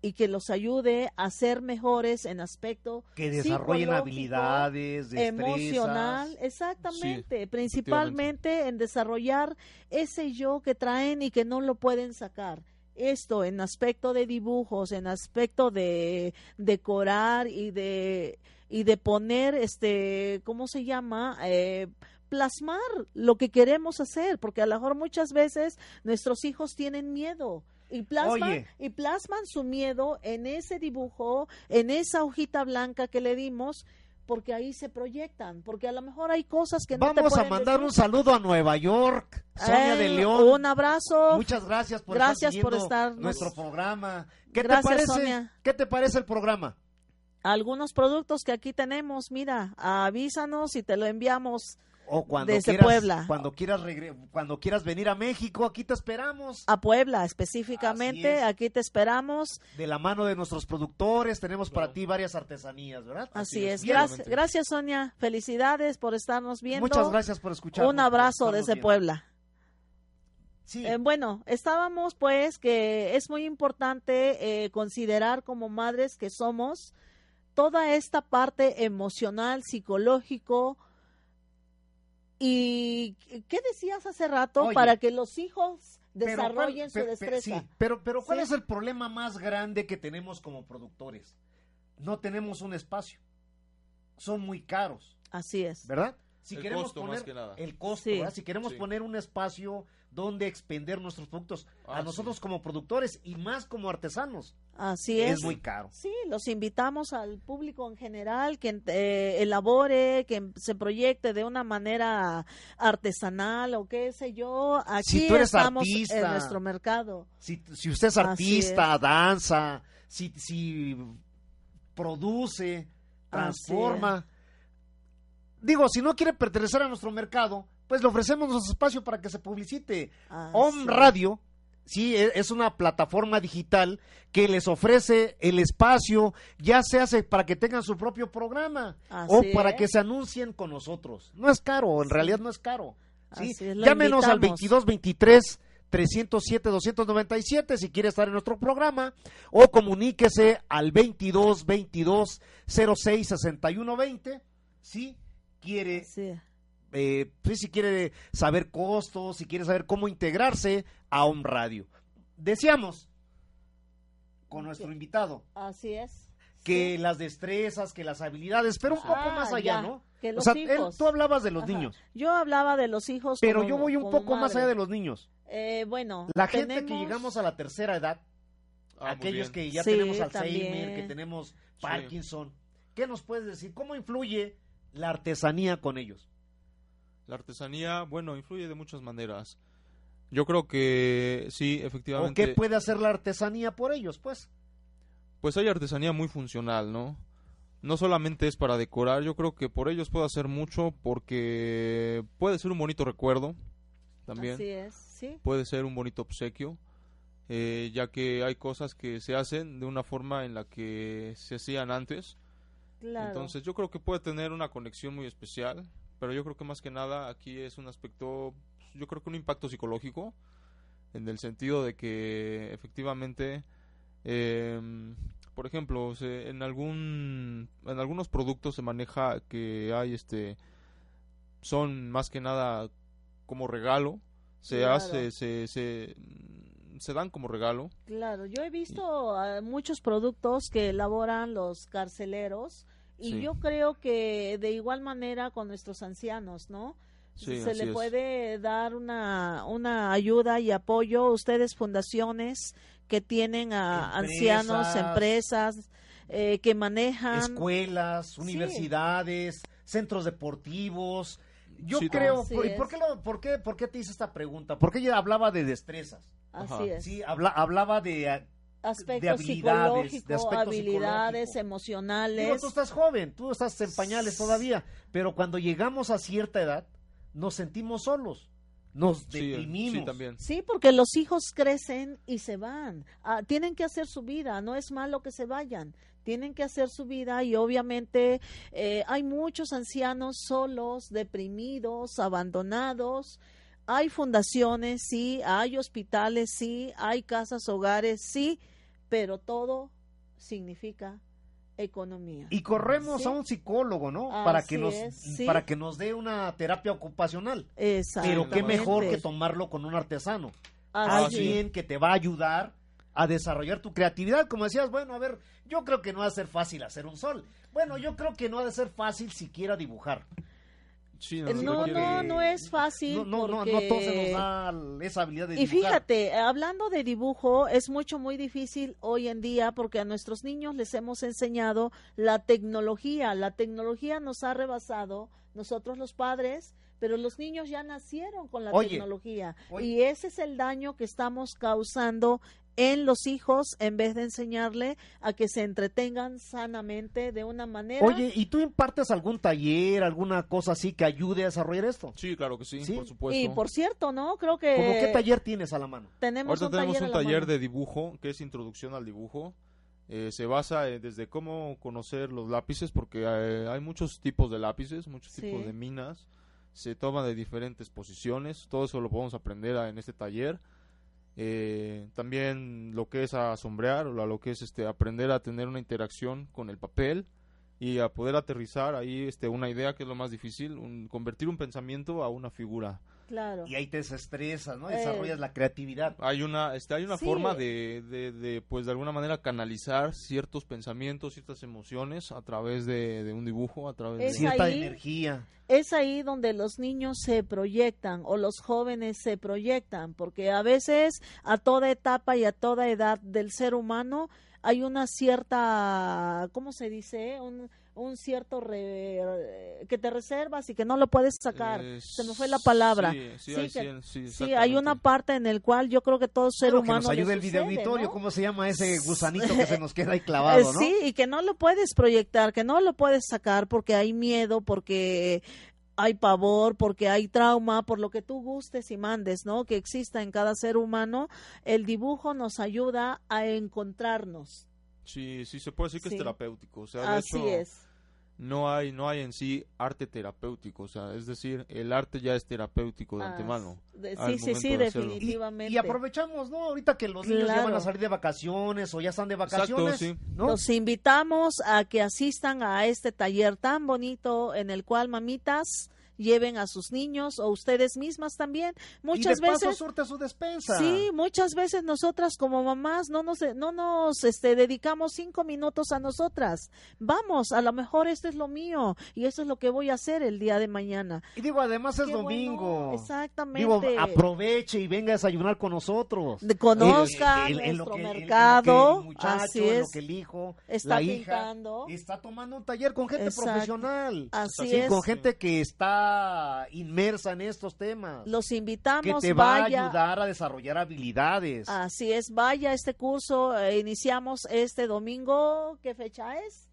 y que los ayude a ser mejores en aspecto que desarrollen habilidades emocional exactamente principalmente en desarrollar ese yo que traen y que no lo pueden sacar. Esto en aspecto de dibujos en aspecto de decorar y de y de poner, este, ¿cómo se llama? Eh, plasmar lo que queremos hacer, porque a lo mejor muchas veces nuestros hijos tienen miedo y plasman, y plasman su miedo en ese dibujo, en esa hojita blanca que le dimos, porque ahí se proyectan, porque a lo mejor hay cosas que no Vamos a mandar un saludo a Nueva York, Sonia de León. Un abrazo. Muchas gracias por gracias estar por estar nuestro programa. ¿Qué te parece? ¿Qué te parece el programa? Algunos productos que aquí tenemos, mira, avísanos y te lo enviamos o cuando desde quieras, Puebla. Cuando quieras, cuando quieras venir a México, aquí te esperamos. A Puebla específicamente, aquí te esperamos. De la mano de nuestros productores, tenemos para ti varias artesanías, ¿verdad? Así, es. Gracias, gracias, Sonia. Felicidades por estarnos viendo. Muchas gracias por escuchar. Un abrazo desde Puebla. Sí. Eh, bueno, estábamos pues que es muy importante eh, considerar como madres que somos toda esta parte emocional, psicológico. ¿Y qué decías hace rato? Oye, para que los hijos Pero desarrollen su destreza. sí, pero, pero ¿cuál Sí. es el problema más grande que tenemos como productores? No tenemos un espacio. Son muy caros, Así es. ¿verdad? Si El queremos costo, poner más que nada. el costo, Sí. ¿verdad? Si queremos Sí. poner un espacio donde expender nuestros productos a nosotros sí. como productores y más como artesanos, Así es. es muy caro. Sí, los invitamos al público en general que eh, elabore, que se proyecte de una manera artesanal o qué sé yo. Aquí Si tú eres estamos artista. en nuestro mercado. Si, si usted es artista, danza, si, si produce, transforma. Digo, si no quiere pertenecer a nuestro mercado, pues le ofrecemos nuestro espacio para que se publicite. Así Om. Radio, sí, e- es una plataforma digital que les ofrece el espacio, ya se hace para que tengan su propio programa o para es. que se anuncien con nosotros. No es caro, en realidad no es caro. ¿sí? Así es, Llámenos al invitamos. 2223 307 297 si quiere estar en nuestro programa o comuníquese al 22 22 06 61 20 si quiere Sí. Eh, pues, si quiere saber costos, si quiere saber cómo integrarse a un radio. Decíamos con nuestro invitado Así es. que Sí. las destrezas, que las habilidades, pero un poco Ah, más allá, ya, ¿no? que O los sea, él- hijos. tú hablabas de los Ajá. niños, Yo hablaba de los hijos. pero como- yo voy un poco más allá de los niños. Eh, bueno, La gente que llegamos a la tercera edad, Ah, aquellos que ya Sí, tenemos Alzheimer, también. que tenemos Parkinson, ¿qué nos puedes decir? ¿Cómo influye la artesanía con ellos? La artesanía, bueno, influye de muchas maneras. Yo creo que sí, ¿O efectivamente. qué puede hacer la artesanía por ellos, pues? Pues hay artesanía muy funcional, ¿no? No solamente es para decorar, yo creo que por ellos puede hacer mucho porque puede ser un bonito recuerdo también. Así es, sí. puede ser un bonito obsequio, eh, ya que hay cosas que se hacen de una forma en la que se hacían antes. Claro. Entonces yo creo que puede tener una conexión muy especial, pero yo creo que más que nada aquí es un aspecto, yo creo que un impacto psicológico, en el sentido de que efectivamente, em, por ejemplo, se- en algún, en algunos productos se maneja que hay este, son más que nada como regalo, se Claro. hace, se, se, se dan como regalo. Claro, yo he visto muchos productos que elaboran los carceleros y Sí. yo creo que de igual manera con nuestros ancianos, ¿no? Sí, Se le es. puede dar una, una ayuda y apoyo. Ustedes, fundaciones que tienen a ancianos, Empresas. eh, que manejan. Escuelas, universidades, centros deportivos. Yo Sí, creo, ¿y por qué, lo- por, qué, por qué te hice esta pregunta? Porque ella hablaba de destrezas. Así Ajá. es. Sí, habla, hablaba de... aspectos de habilidades, de aspectos habilidades emocionales. Digo, tú estás joven, tú estás en pañales todavía, pero cuando llegamos a cierta edad, nos sentimos solos, nos Sí, eh, deprimimos. sí, también. Sí, porque los hijos crecen y se van. Ah, tienen que hacer su vida, no es malo que se vayan. Tienen que hacer su vida y obviamente eh, hay muchos ancianos solos, deprimidos, abandonados. Hay fundaciones, sí, hay hospitales, sí, hay casas, hogares, sí, pero todo significa economía. Y corremos Sí. a un psicólogo, ¿no? para que nos es, sí. para que nos dé una terapia ocupacional. Pero qué mejor que tomarlo con un artesano. Así Alguien que te va a ayudar a desarrollar tu creatividad. Como decías, bueno, a ver, yo creo que no ha de ser fácil hacer un sol. Bueno, yo creo que no ha de ser fácil siquiera dibujar. Sí, No, requiere- no, no es fácil. No, no, no, porque- no todos se nos da esa habilidad de Y dibujar. fíjate, hablando de dibujo, es mucho, muy difícil hoy en día porque a nuestros niños les hemos enseñado la tecnología. La tecnología nos ha rebasado, nosotros los padres, pero los niños ya nacieron con la Oye, tecnología. oye. Y ese es el daño que estamos causando en los hijos en vez de enseñarle a que se entretengan sanamente de una manera. Oye, ¿y tú impartes algún taller, alguna cosa así que ayude a desarrollar esto? Sí, claro que sí, Sí. por supuesto. y por cierto, ¿no? Creo que ¿Cómo qué taller tienes a la mano? tenemos Ahorita un tenemos taller, un taller mano. de dibujo, que es introducción al dibujo. Eh, se basa eh, desde cómo conocer los lápices, porque eh, hay muchos tipos de lápices, muchos Sí. tipos de minas. se toma de diferentes posiciones, todo eso lo podemos aprender en este taller. Eh, también lo que es asombrear, o lo que es este aprender a tener una interacción con el papel y a poder aterrizar ahí este una idea que es lo más difícil, un, convertir un pensamiento a una figura. Claro. Y ahí te desestresas, ¿no? Desarrollas eh, la creatividad. Hay una, este, hay una forma de, de, pues de alguna manera canalizar ciertos pensamientos, ciertas emociones a través de, un dibujo, a través de cierta energía. Es ahí donde los niños se proyectan o los jóvenes se proyectan, porque a veces a toda etapa y a toda edad del ser humano hay una cierta, ¿cómo se dice? Un, un cierto que te reservas y que no lo puedes sacar. Se me fue la palabra. Sí, sí, sí, hay, una parte en el cual yo creo que todo ser humano. Que nos ayude el video auditorio, ¿cómo se llama ese gusanito que se nos queda ahí clavado, ¿no? Sí, y que no lo puedes proyectar, que no lo puedes sacar porque hay miedo, porque hay pavor, porque hay trauma, por lo que tú gustes y mandes, ¿no? Que exista en cada ser humano, el dibujo nos ayuda a encontrarnos. Sí, sí, se puede decir que es terapéutico. O sea, de Así es. No hay, no hay en sí arte terapéutico, o sea, es decir, el arte ya es terapéutico de antemano. sí, sí, sí, definitivamente. Y, aprovechamos, ¿no? Ahorita que los niños ya van a salir de vacaciones o ya están de vacaciones, Los invitamos a que asistan a este taller tan bonito en el cual mamitas lleven a sus niños o ustedes mismas también. Muchas y de veces surte su despensa. Sí, muchas veces nosotras como mamás no nos no nos este dedicamos cinco minutos a nosotras. Vamos, a lo mejor esto es lo mío y eso es lo que voy a hacer el día de mañana. Y digo, además es domingo. exactamente. Digo, aproveche y venga a desayunar con nosotros. De, conozca nuestro mercado. así es. que el hijo, está la hija, está tomando un taller con gente profesional. Así es. Con gente que está inmersa en estos temas. Los invitamos. Que te va a ayudar a desarrollar habilidades. Así es, vaya este curso. Eh, iniciamos este domingo. ¿Qué fecha es?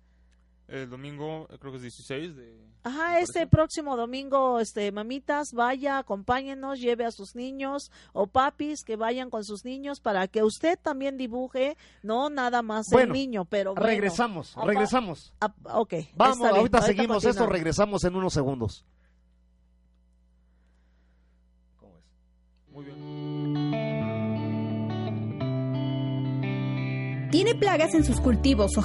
El domingo, creo que es 16 de... Ajá, este próximo domingo, este, mamitas, vaya, acompáñenos, lleve a sus niños o papis que vayan con sus niños para que usted también dibuje, no nada más el niño, pero regresamos, regresamos. ok. Vamos, ahorita, seguimos esto, regresamos en unos segundos. Tiene plagas en sus cultivos o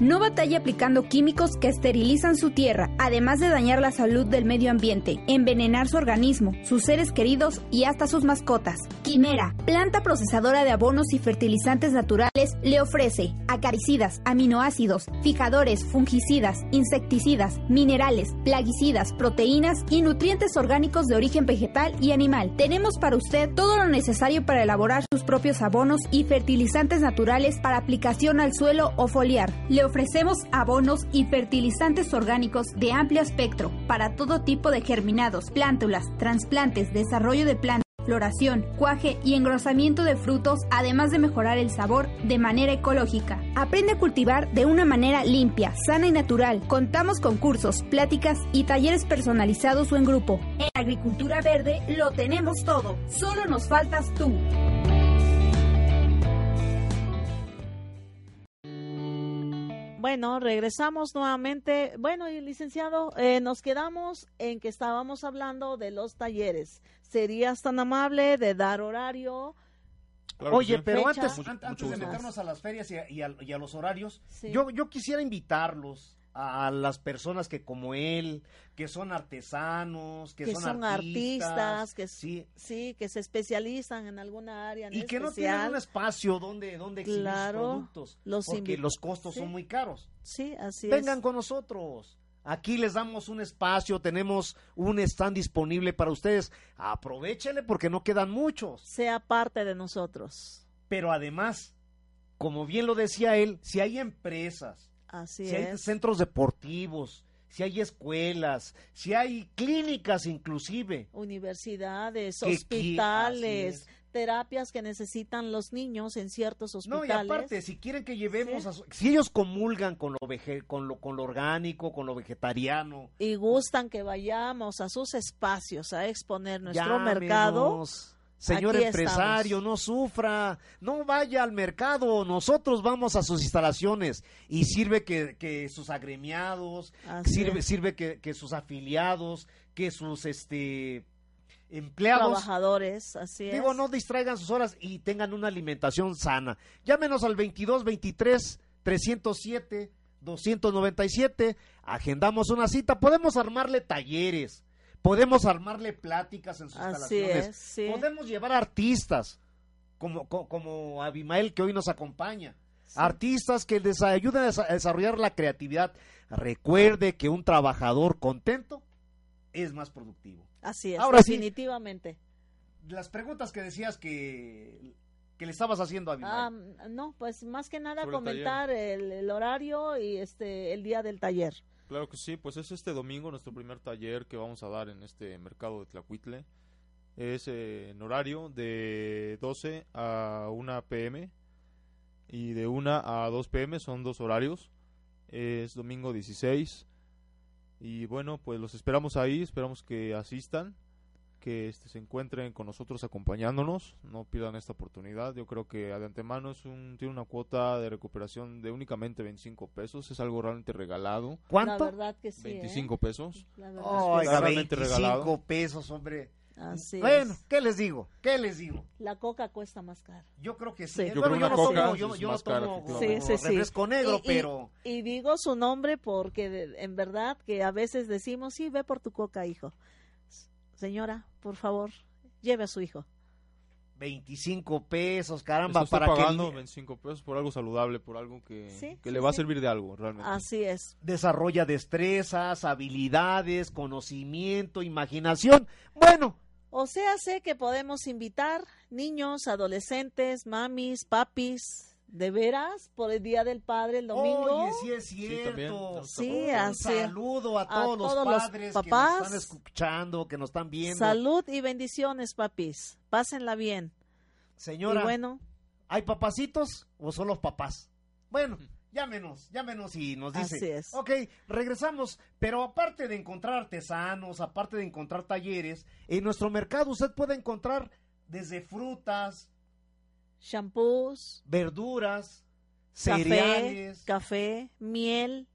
no batalla aplicando químicos que esterilizan su tierra, además de dañar la salud del medio ambiente, envenenar su organismo, sus seres queridos y hasta sus mascotas. Quimera, planta procesadora de abonos y fertilizantes naturales, le ofrece acaricidas, aminoácidos, fijadores, fungicidas, insecticidas, minerales, plaguicidas, proteínas y nutrientes orgánicos de origen vegetal y animal. Tenemos para usted todo lo necesario para elaborar sus propios abonos y fertilizantes naturales para aplicación al suelo o foliar ofrecemos abonos y fertilizantes orgánicos de amplio espectro para todo tipo de germinados, plántulas, trasplantes, desarrollo de plantas floración, cuaje y engrosamiento de frutos, además de mejorar el sabor de manera ecológica. Aprende a cultivar de una manera limpia, sana y natural. Contamos con cursos, pláticas y talleres personalizados o en grupo. En Agricultura Verde lo tenemos todo, solo nos faltas tú. Bueno, regresamos nuevamente. Bueno, y licenciado, eh, nos quedamos en que estábamos hablando de los talleres. ¿Serías tan amable de dar horario? Oye, pero antes, antes de meternos a las ferias y a, los horarios, yo, yo quisiera invitarlos a las personas que como él, que son artesanos, que, son, artistas, que sí. sí, que se especializan en alguna área y que no tienen un espacio donde donde exhibir sus productos, los porque los costos son muy caros. Sí, así Vengan con nosotros. Aquí les damos un espacio, tenemos un stand disponible para ustedes. Aprovechele porque no quedan muchos. Sea parte de nosotros. Pero además, como bien lo decía él, si hay empresas si hay centros deportivos, si hay escuelas, si hay clínicas inclusive. Universidades, hospitales, terapias que necesitan los niños en ciertos hospitales. No, y aparte, si quieren que llevemos, si ellos comulgan con lo, con, lo, con lo orgánico, con lo vegetariano. Y gustan que vayamos a sus espacios a exponer nuestro mercado Señor Aquí empresario, estamos. no sufra, no vaya al mercado, nosotros vamos a sus instalaciones y sirve que, que sus agremiados, Así sirve, es. sirve que, que sus afiliados, que sus este empleados, Trabajadores, así digo, es. no distraigan sus horas y tengan una alimentación sana. Llámenos al 22 23 307 297, agendamos una cita, podemos armarle talleres, podemos armarle pláticas en sus Así instalaciones, es, sí. podemos llevar artistas como, co- como Abimael que hoy nos acompaña. Artistas que les ayuden a desa- a desarrollar la creatividad. Recuerde que un trabajador contento es más productivo. Así es, Ahora sí. definitivamente. Las preguntas que decías que, que le estabas haciendo a Abimael. Ah, no, pues más que nada Sobre el comentar el, el horario y este el día del taller. Claro que sí, pues es este domingo nuestro primer taller que vamos a dar en este mercado de Tlacuitle. Es eh, en horario de 12 a 1 pm y de 1 a 2 pm son dos horarios. Es domingo 16 y bueno, pues los esperamos ahí, esperamos que asistan, que este, se encuentren con nosotros acompañándonos, no pierdan esta oportunidad. Yo creo que de antemano es un, tiene una cuota de recuperación de únicamente 25 pesos, es algo realmente regalado. La ¿Cuánto? verdad que sí. ¿eh? 25 pesos. La verdad Oiga, Está realmente 25 regalado. pesos, hombre. Así bueno, es. ¿qué les digo? ¿Qué les digo? La coca cuesta más caro. Yo creo que sí. Sí. Yo Bueno, creo yo no coca tomo, yo, es yo no más cara, tomo efectivamente. Sí, sí, sí. refresco negro, Y- y- pero Y digo su nombre porque de- en verdad que a veces decimos, sí, ve por tu coca, hijo. Señora, por favor, lleve a su hijo. 25 pesos, caramba, para pagando que 25 pesos por algo saludable, por algo que, Sí, que sí, le va a servir de algo, realmente. Así es. desarrolla destrezas, habilidades, conocimiento, imaginación. Bueno, O sea, sé que podemos invitar niños, adolescentes, mamis, papis, de veras, por el Día del Padre el domingo. Oye, sí es cierto. también. Sí, Un saludo a A todos, todos los los padres papás. que nos están escuchando, que nos están viendo. Salud y bendiciones, papis. Pásenla bien. Señora, Y bueno, ¿hay papacitos o son los papás? Bueno, llámenos, llámenos y nos dice. Así es. Ok, regresamos, pero aparte de encontrar artesanos, aparte de encontrar talleres, en nuestro mercado usted puede encontrar desde frutas, shampoos, verduras, café, cereales, café, miel.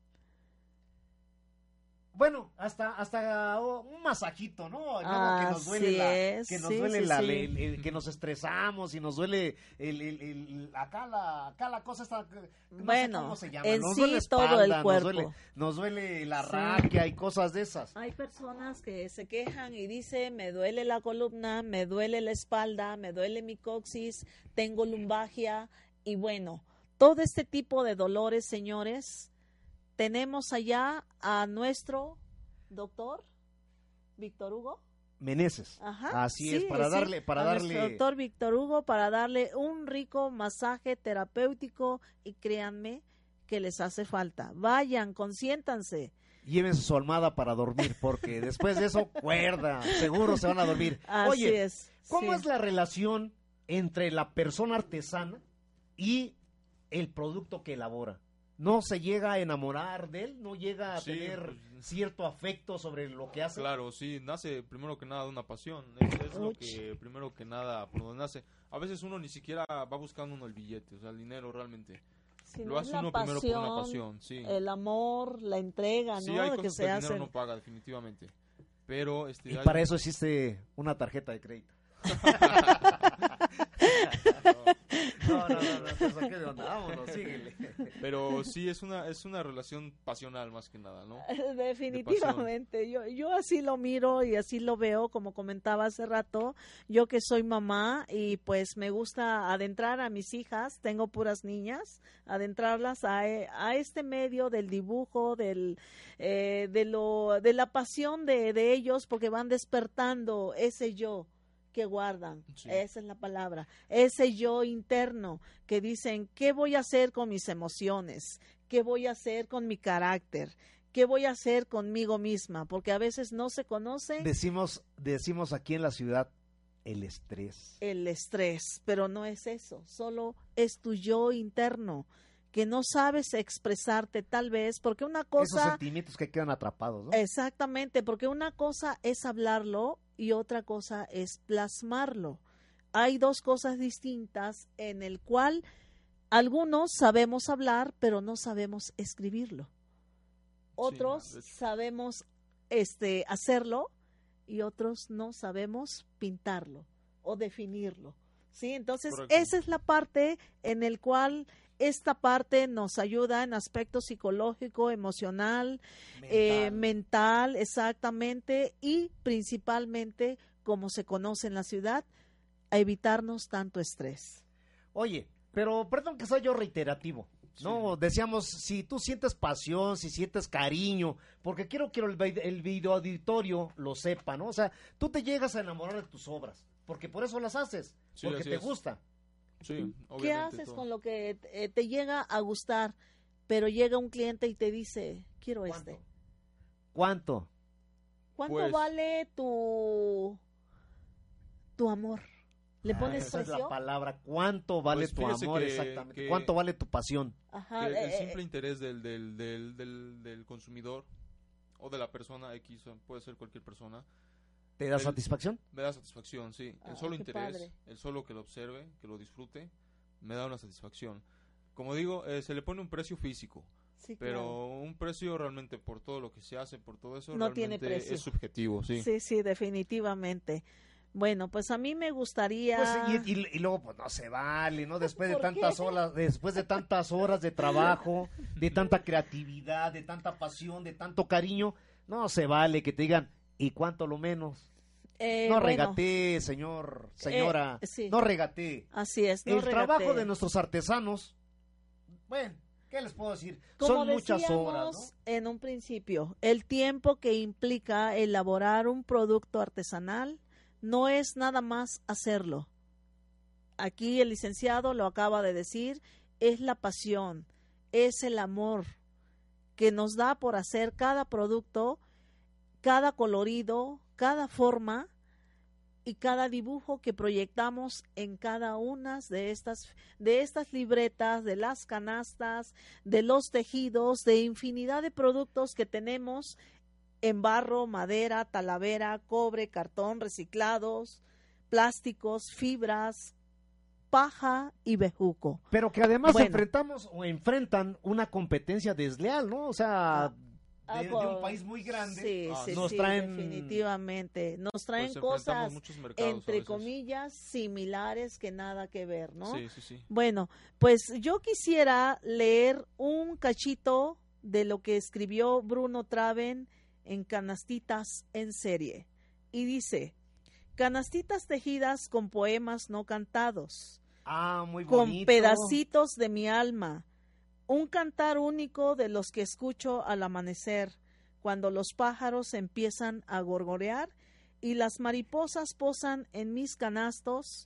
Bueno, hasta hasta oh, un masajito, ¿no? Luego que nos duele la, es, que nos sí, duele sí, la, sí. el- el- que nos estresamos y nos duele el, acá la acá la cosa está no sé Bueno, cómo se llama, en nos sí duele todo el espalda, nos cuerpo. duele, nos duele la Sí. raquia y cosas de esas. Hay personas que se quejan y dicen, me duele la columna, me duele la espalda, me duele mi coxis, tengo lumbagia y bueno, todo este tipo de dolores, señores, tenemos allá a nuestro doctor Víctor Hugo. Meneses. Ajá, Así sí, es, para sí, darle, para a darle. doctor Víctor Hugo para darle un rico masaje terapéutico y créanme que les hace falta. Vayan, consiéntanse. Llévense su almohada para dormir, porque después de eso, cuerda, seguro se van a dormir. Así Oye, es. ¿cómo sí. es la relación entre la persona artesana y el producto que elabora? ¿No se llega a enamorar de él? ¿No llega a Sí, tener pues, cierto afecto sobre lo que hace? Claro, sí, nace primero que nada de una pasión. Es, es lo que primero que nada por donde nace. A veces uno ni siquiera va buscando uno el billete, o sea, el dinero realmente. Si lo no hace uno primero por una pasión, sí. El amor, la entrega, sí, ¿no? hay De que se que el dinero no paga, definitivamente. Pero, este, Y hay- para eso existe una tarjeta de crédito. No, no, no, no, te saqué de onda. Vámonos, síguele. Pero sí es una es una relación pasional más que nada, ¿no? Definitivamente, yo, yo así lo miro y así lo veo, como comentaba hace rato, yo que soy mamá y pues me gusta adentrar a mis hijas, tengo puras niñas, adentrarlas a, e- a este medio del dibujo, del, eh, de, lo, de la pasión de, de ellos, porque van despertando ese yo que guardan, Sí. esa es la palabra, ese yo interno que dicen, ¿qué voy a hacer con mis emociones? ¿Qué voy a hacer con mi carácter? ¿Qué voy a hacer conmigo misma? Porque a veces no se conoce Decimos, decimos aquí en la ciudad el estrés. el estrés, pero no es eso, solo es tu yo interno que no sabes expresarte tal vez, porque una Esos cosa, sentimientos que quedan atrapados, ¿no? exactamente, porque una cosa es hablarlo y otra cosa es plasmarlo. hay dos cosas distintas en el cual algunos sabemos hablar, pero no sabemos escribirlo. Otros sabemos este hacerlo y otros no sabemos pintarlo o definirlo. ¿Sí? Entonces, esa es la parte en el cual esta parte nos ayuda en aspecto psicológico, emocional, eh, mental, exactamente, y principalmente, como se conoce en la ciudad, a evitarnos tanto estrés. Oye, pero perdón que soy yo reiterativo. No, decíamos, si tú sientes pasión, si sientes cariño, porque quiero que el, el video auditorio lo sepa, ¿no? O sea, tú te llegas a enamorar de tus obras, porque por eso las haces, Sí, porque te es. gusta. Sí, ¿Qué obviamente, haces todo. con lo que eh, te llega a gustar, pero llega un cliente y te dice, quiero ¿Cuánto? este? ¿Cuánto? ¿Cuánto Pues- vale tu tu amor? ¿Le Ah, pones esa es la palabra. ¿Cuánto vale Pues tu amor que- exactamente? que- ¿Cuánto vale tu pasión? Ajá, Que el eh, simple eh, interés del, del, del, del, del consumidor o de la persona X, puede ser cualquier persona, ¿Te da el- satisfacción? me da satisfacción, sí. Ah, El solo qué interés, padre. el solo que lo observe, que lo disfrute, me da una satisfacción. Como digo, eh, se le pone un precio físico, sí, pero claro. un precio realmente por todo lo que se hace, por todo eso, No tiene realmente precio. es subjetivo, sí. sí, sí, definitivamente. Bueno, pues a mí me gustaría... Pues, y, y- y luego, pues no se vale, ¿no? Después de ¿Por tantas qué? horas, después de tantas horas de trabajo, de tanta creatividad, de tanta pasión, de tanto cariño, no se vale que te digan, ¿y cuánto lo menos? eh, no bueno, regatee, señor, señora, Eh, sí. no regatee. Así es. no El trabajo de nuestros artesanos, bueno, ¿qué les puedo decir? Como Son muchas horas, ¿no? En un principio, el tiempo que implica elaborar un producto artesanal no es nada más hacerlo. Aquí el licenciado lo acaba de decir, es la pasión, es el amor que nos da por hacer cada producto, cada colorido, cada forma y cada dibujo que proyectamos en cada una de estas de estas libretas, de las canastas, de los tejidos, de infinidad de productos que tenemos en barro, madera, talavera, cobre, cartón, reciclados, plásticos, fibras, paja y bejuco. Pero que además Bueno. enfrentamos o enfrentan una competencia desleal, ¿no? O sea, Ah, de, de un país muy grande, Sí, Ah, sí, nos sí, traen- definitivamente. Nos Pues traen cosas, entre comillas, similares que nada que ver, ¿no? Sí, sí, sí. Bueno, pues yo quisiera leer un cachito de lo que escribió Bruno Traven en Canastitas en serie. Y dice, Canastitas tejidas con poemas no cantados, Ah, muy con bonito. pedacitos de mi alma, un cantar único de los que escucho al amanecer, cuando los pájaros empiezan a gorgorear y las mariposas posan en mis canastos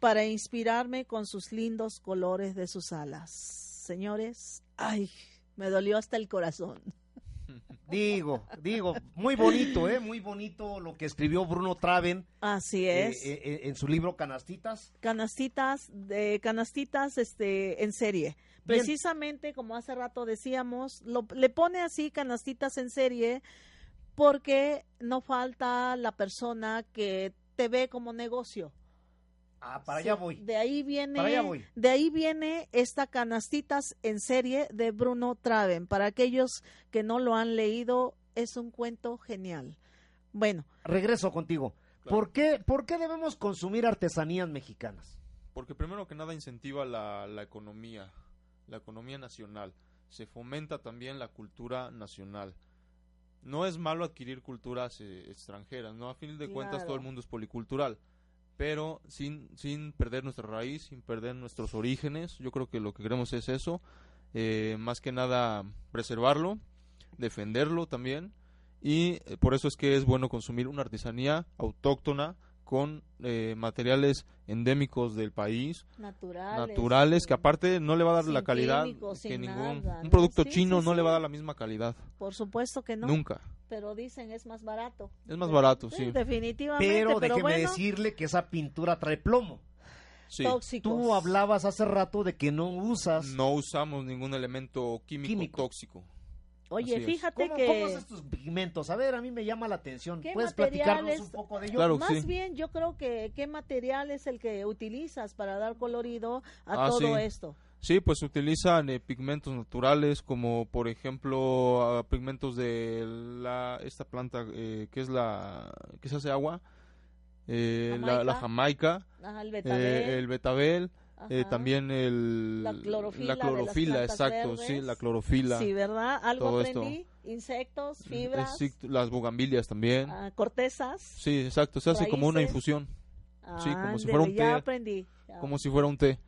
para inspirarme con sus lindos colores de sus alas. Señores, ay, me dolió hasta el corazón. Digo, digo, muy bonito, ¿eh? Muy bonito lo que escribió Bruno Traven Así eh, es. eh, eh, en su libro Canastitas. canastitas de canastitas este en serie Bien. precisamente como hace rato decíamos lo, le pone así canastitas en serie porque no falta la persona que te ve como negocio Ah, para Sí, allá voy. de ahí viene Para allá voy. de ahí viene esta canastitas en serie de Bruno Traven para aquellos que no lo han leído es un cuento genial bueno Regreso contigo. Claro. ¿Por, qué, ¿Por qué debemos consumir artesanías mexicanas? Porque primero que nada incentiva la, la economía, la economía nacional. Se fomenta también la cultura nacional. No es malo adquirir culturas eh, extranjeras, ¿no? A fin de cuentas todo el mundo es policultural. Pero sin, sin perder nuestra raíz, sin perder nuestros orígenes. Yo creo que lo que queremos es eso. eh, más que nada preservarlo, defenderlo también. Y eh, por eso es que es bueno consumir una artesanía autóctona con eh, materiales endémicos del país, naturales naturales, que aparte no le va a dar la calidad que ningún nada, un ¿no? producto Sí, chino sí, no le va a dar la misma calidad, por supuesto que no nunca. pero dicen es más barato. Es más barato, sí. Definitivamente, Pero, pero, déjeme bueno, decirle que esa pintura trae plomo. Tú hablabas hace rato de que no usas. No usamos ningún elemento químico, Químico. tóxico. Oye, Así es. fíjate ¿Cómo, que ¿Cómo haces tus pigmentos? A ver, a mí me llama la atención. ¿Qué ¿Puedes materiales? platicarnos un poco de ello? Claro. más sí. bien yo creo que qué material es el que utilizas para dar colorido a Ah, todo sí. esto. Sí, pues se utilizan eh, pigmentos naturales como por ejemplo ah, pigmentos de la esta planta eh, que es la que se hace agua, eh, la, la jamaica, Ajá, el eh, betabel, el betabel, eh, también el La clorofila la de las clorofila, exacto, sí, verdes. la clorofila, Sí, ¿verdad? Algo todo esto. aprendí. Insectos, eh, fibras, sí, las bugambilias también. ah, cortezas. Sí, exacto, se hace como una infusión, Sí, como si fuera un ya té, aprendí. Ya, como si fuera un té.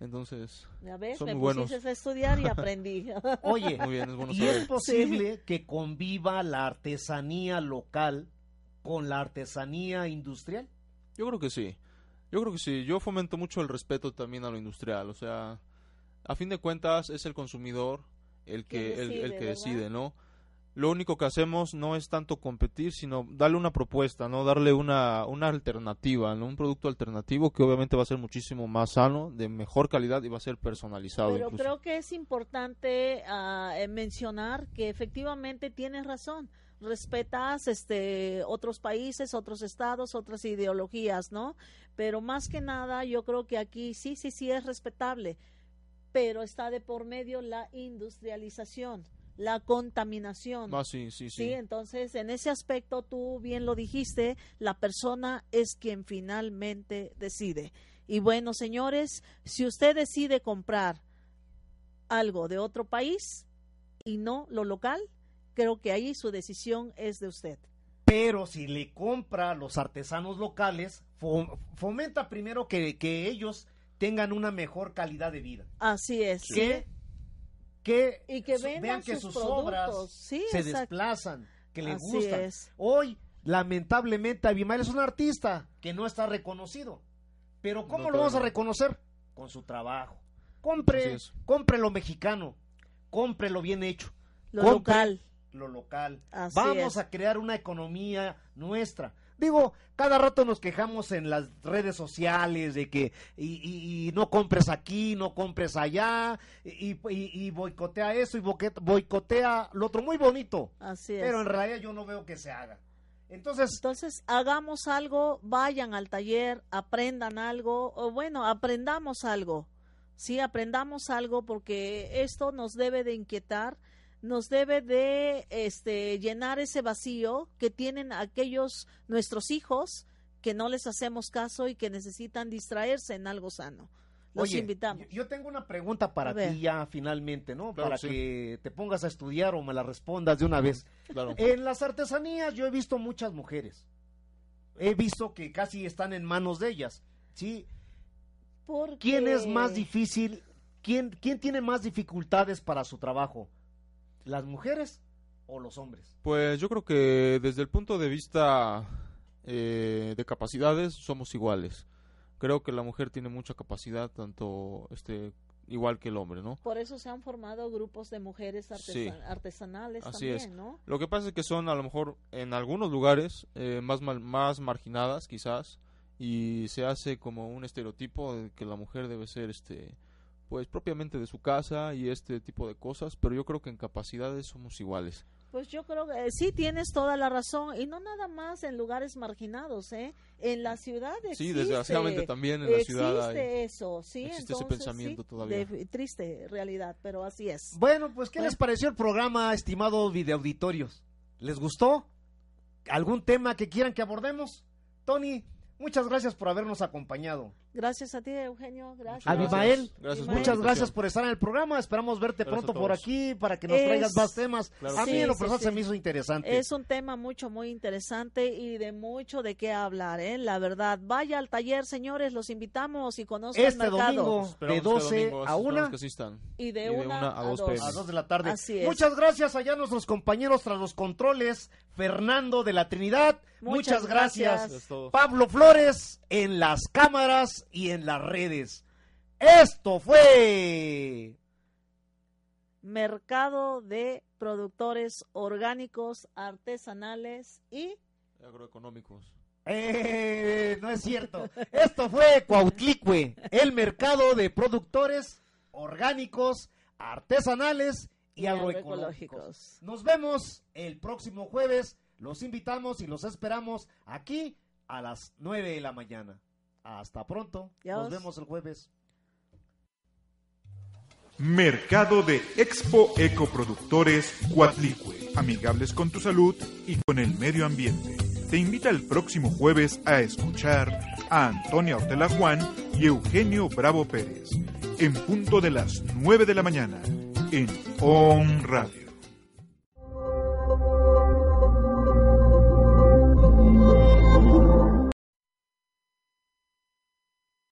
Entonces, ya ves, son me muy buenos. a estudiar y aprendí. Oye, muy bien, es bueno ¿y saber. es posible que conviva la artesanía local con la artesanía industrial? Yo creo que sí. Yo creo que sí. Yo fomento mucho el respeto también a lo industrial. O sea, a fin de cuentas es el consumidor el que, Quien el, el decide, que ¿verdad? decide, ¿no? Lo único que hacemos no es tanto competir, sino darle una propuesta, ¿no? Darle una, una alternativa, ¿no? Un producto alternativo que obviamente va a ser muchísimo más sano, de mejor calidad y va a ser personalizado Pero incluso. creo que es importante eh, mencionar que efectivamente tienes razón. Respetas este otros países, otros estados, otras ideologías, ¿no? Pero más que nada, yo creo que aquí sí, sí, sí es respetable, pero está de por medio la industrialización, la contaminación. Ah, sí, sí, sí. Sí, entonces en ese aspecto tú bien lo dijiste, la persona es quien finalmente decide. Y bueno, señores, si usted decide comprar algo de otro país y no lo local, creo que ahí su decisión es de usted. Pero si le compra a los artesanos locales, fo- fomenta primero que, que ellos tengan una mejor calidad de vida. Así es. Que, que, Y que vean que sus sus obras. Sí, se exacto. desplazan, que les Así gustan. es. Hoy, lamentablemente, Abimael es un artista que no está reconocido. Pero ¿cómo No, lo vamos a reconocer? Con su trabajo. Compre, compre lo mexicano, compre lo bien hecho, Lo compre local. Lo local. Así Vamos es. a crear una economía nuestra. Digo, cada rato nos quejamos en las redes sociales de que y, y- y no compres aquí, no compres allá, y, y- boicotea eso y boicotea lo otro muy bonito. Así es. Pero en realidad yo no veo que se haga. Entonces, Entonces, hagamos algo, vayan al taller, aprendan algo, o bueno, aprendamos algo. Sí, aprendamos algo porque esto nos debe de inquietar, nos debe de este llenar ese vacío que tienen aquellos nuestros hijos que no les hacemos caso y que necesitan distraerse en algo sano. Los oye, invitamos. Yo, tengo una pregunta para ti ya finalmente, ¿no? Claro para que sí. que te pongas a estudiar o me la respondas de una vez. Claro. En las artesanías yo he visto muchas mujeres. He visto que casi están en manos de ellas. ¿Sí? Porque- ¿Quién es más difícil? ¿Quién, ¿Quién tiene más dificultades para su trabajo? ¿Las mujeres o los hombres? Pues yo creo que desde el punto de vista eh, de capacidades somos iguales. Creo que la mujer tiene mucha capacidad, tanto este igual que el hombre, ¿no? Por eso se han formado grupos de mujeres Sí. artesanales Así también, es. ¿no? Lo que pasa es que son a lo mejor en algunos lugares eh, más mal- más marginadas quizás y se hace como un estereotipo de que la mujer debe ser este pues propiamente de su casa y este tipo de cosas, pero yo creo que en capacidades somos iguales. Pues yo creo que eh, sí tienes toda la razón y no nada más en lugares marginados, ¿eh? En la ciudad existe. Sí, desgraciadamente también en la ciudad hay- Existe eso, sí. existe ese entonces, pensamiento sí, todavía. de- triste realidad, pero así es. Bueno, pues ¿qué Bueno. les pareció el programa, estimados videoauditorios? ¿Les gustó? ¿Algún tema que quieran que abordemos? Tony, muchas gracias por habernos acompañado. Gracias a ti, Eugenio. Gracias. Abimael, Gracias Muchas gracias por estar en el programa. Esperamos verte Gracias pronto por aquí para que nos Es- traigas más temas. Claro a mí sí. en lo personal sí, se me hizo interesante. Es un tema mucho, muy interesante y de mucho de qué hablar, ¿eh? La verdad. Vaya al taller, señores, los invitamos y conozcan Este el mercado. domingo de Esperamos que 12 domingo a esperamos 1 que asistan. Y de, Y de una, una a, a dos dos. PM. a 2 de la tarde. Así es. Muchas gracias allá a nuestros compañeros tras los controles. Fernando de la Trinidad. Muchas, Muchas gracias. gracias. Pablo Flores en las cámaras y en las redes. Esto fue Mercado de productores orgánicos, artesanales y Agroeconómicos. Eh, no es cierto. Esto fue Cuautlicue, el mercado de productores orgánicos, artesanales y agroecológicos. Nos vemos el próximo jueves. Los invitamos y los esperamos aquí a las 9 de la mañana. Hasta pronto. Nos vemos el jueves. Mercado de Expo Ecoproductores Cuatlicue, amigables con tu salud y con el medio ambiente. Te invita el próximo jueves a escuchar a Antonia Ortela Juan y Eugenio Bravo Pérez, en punto de las 9 de la mañana, en On Radio.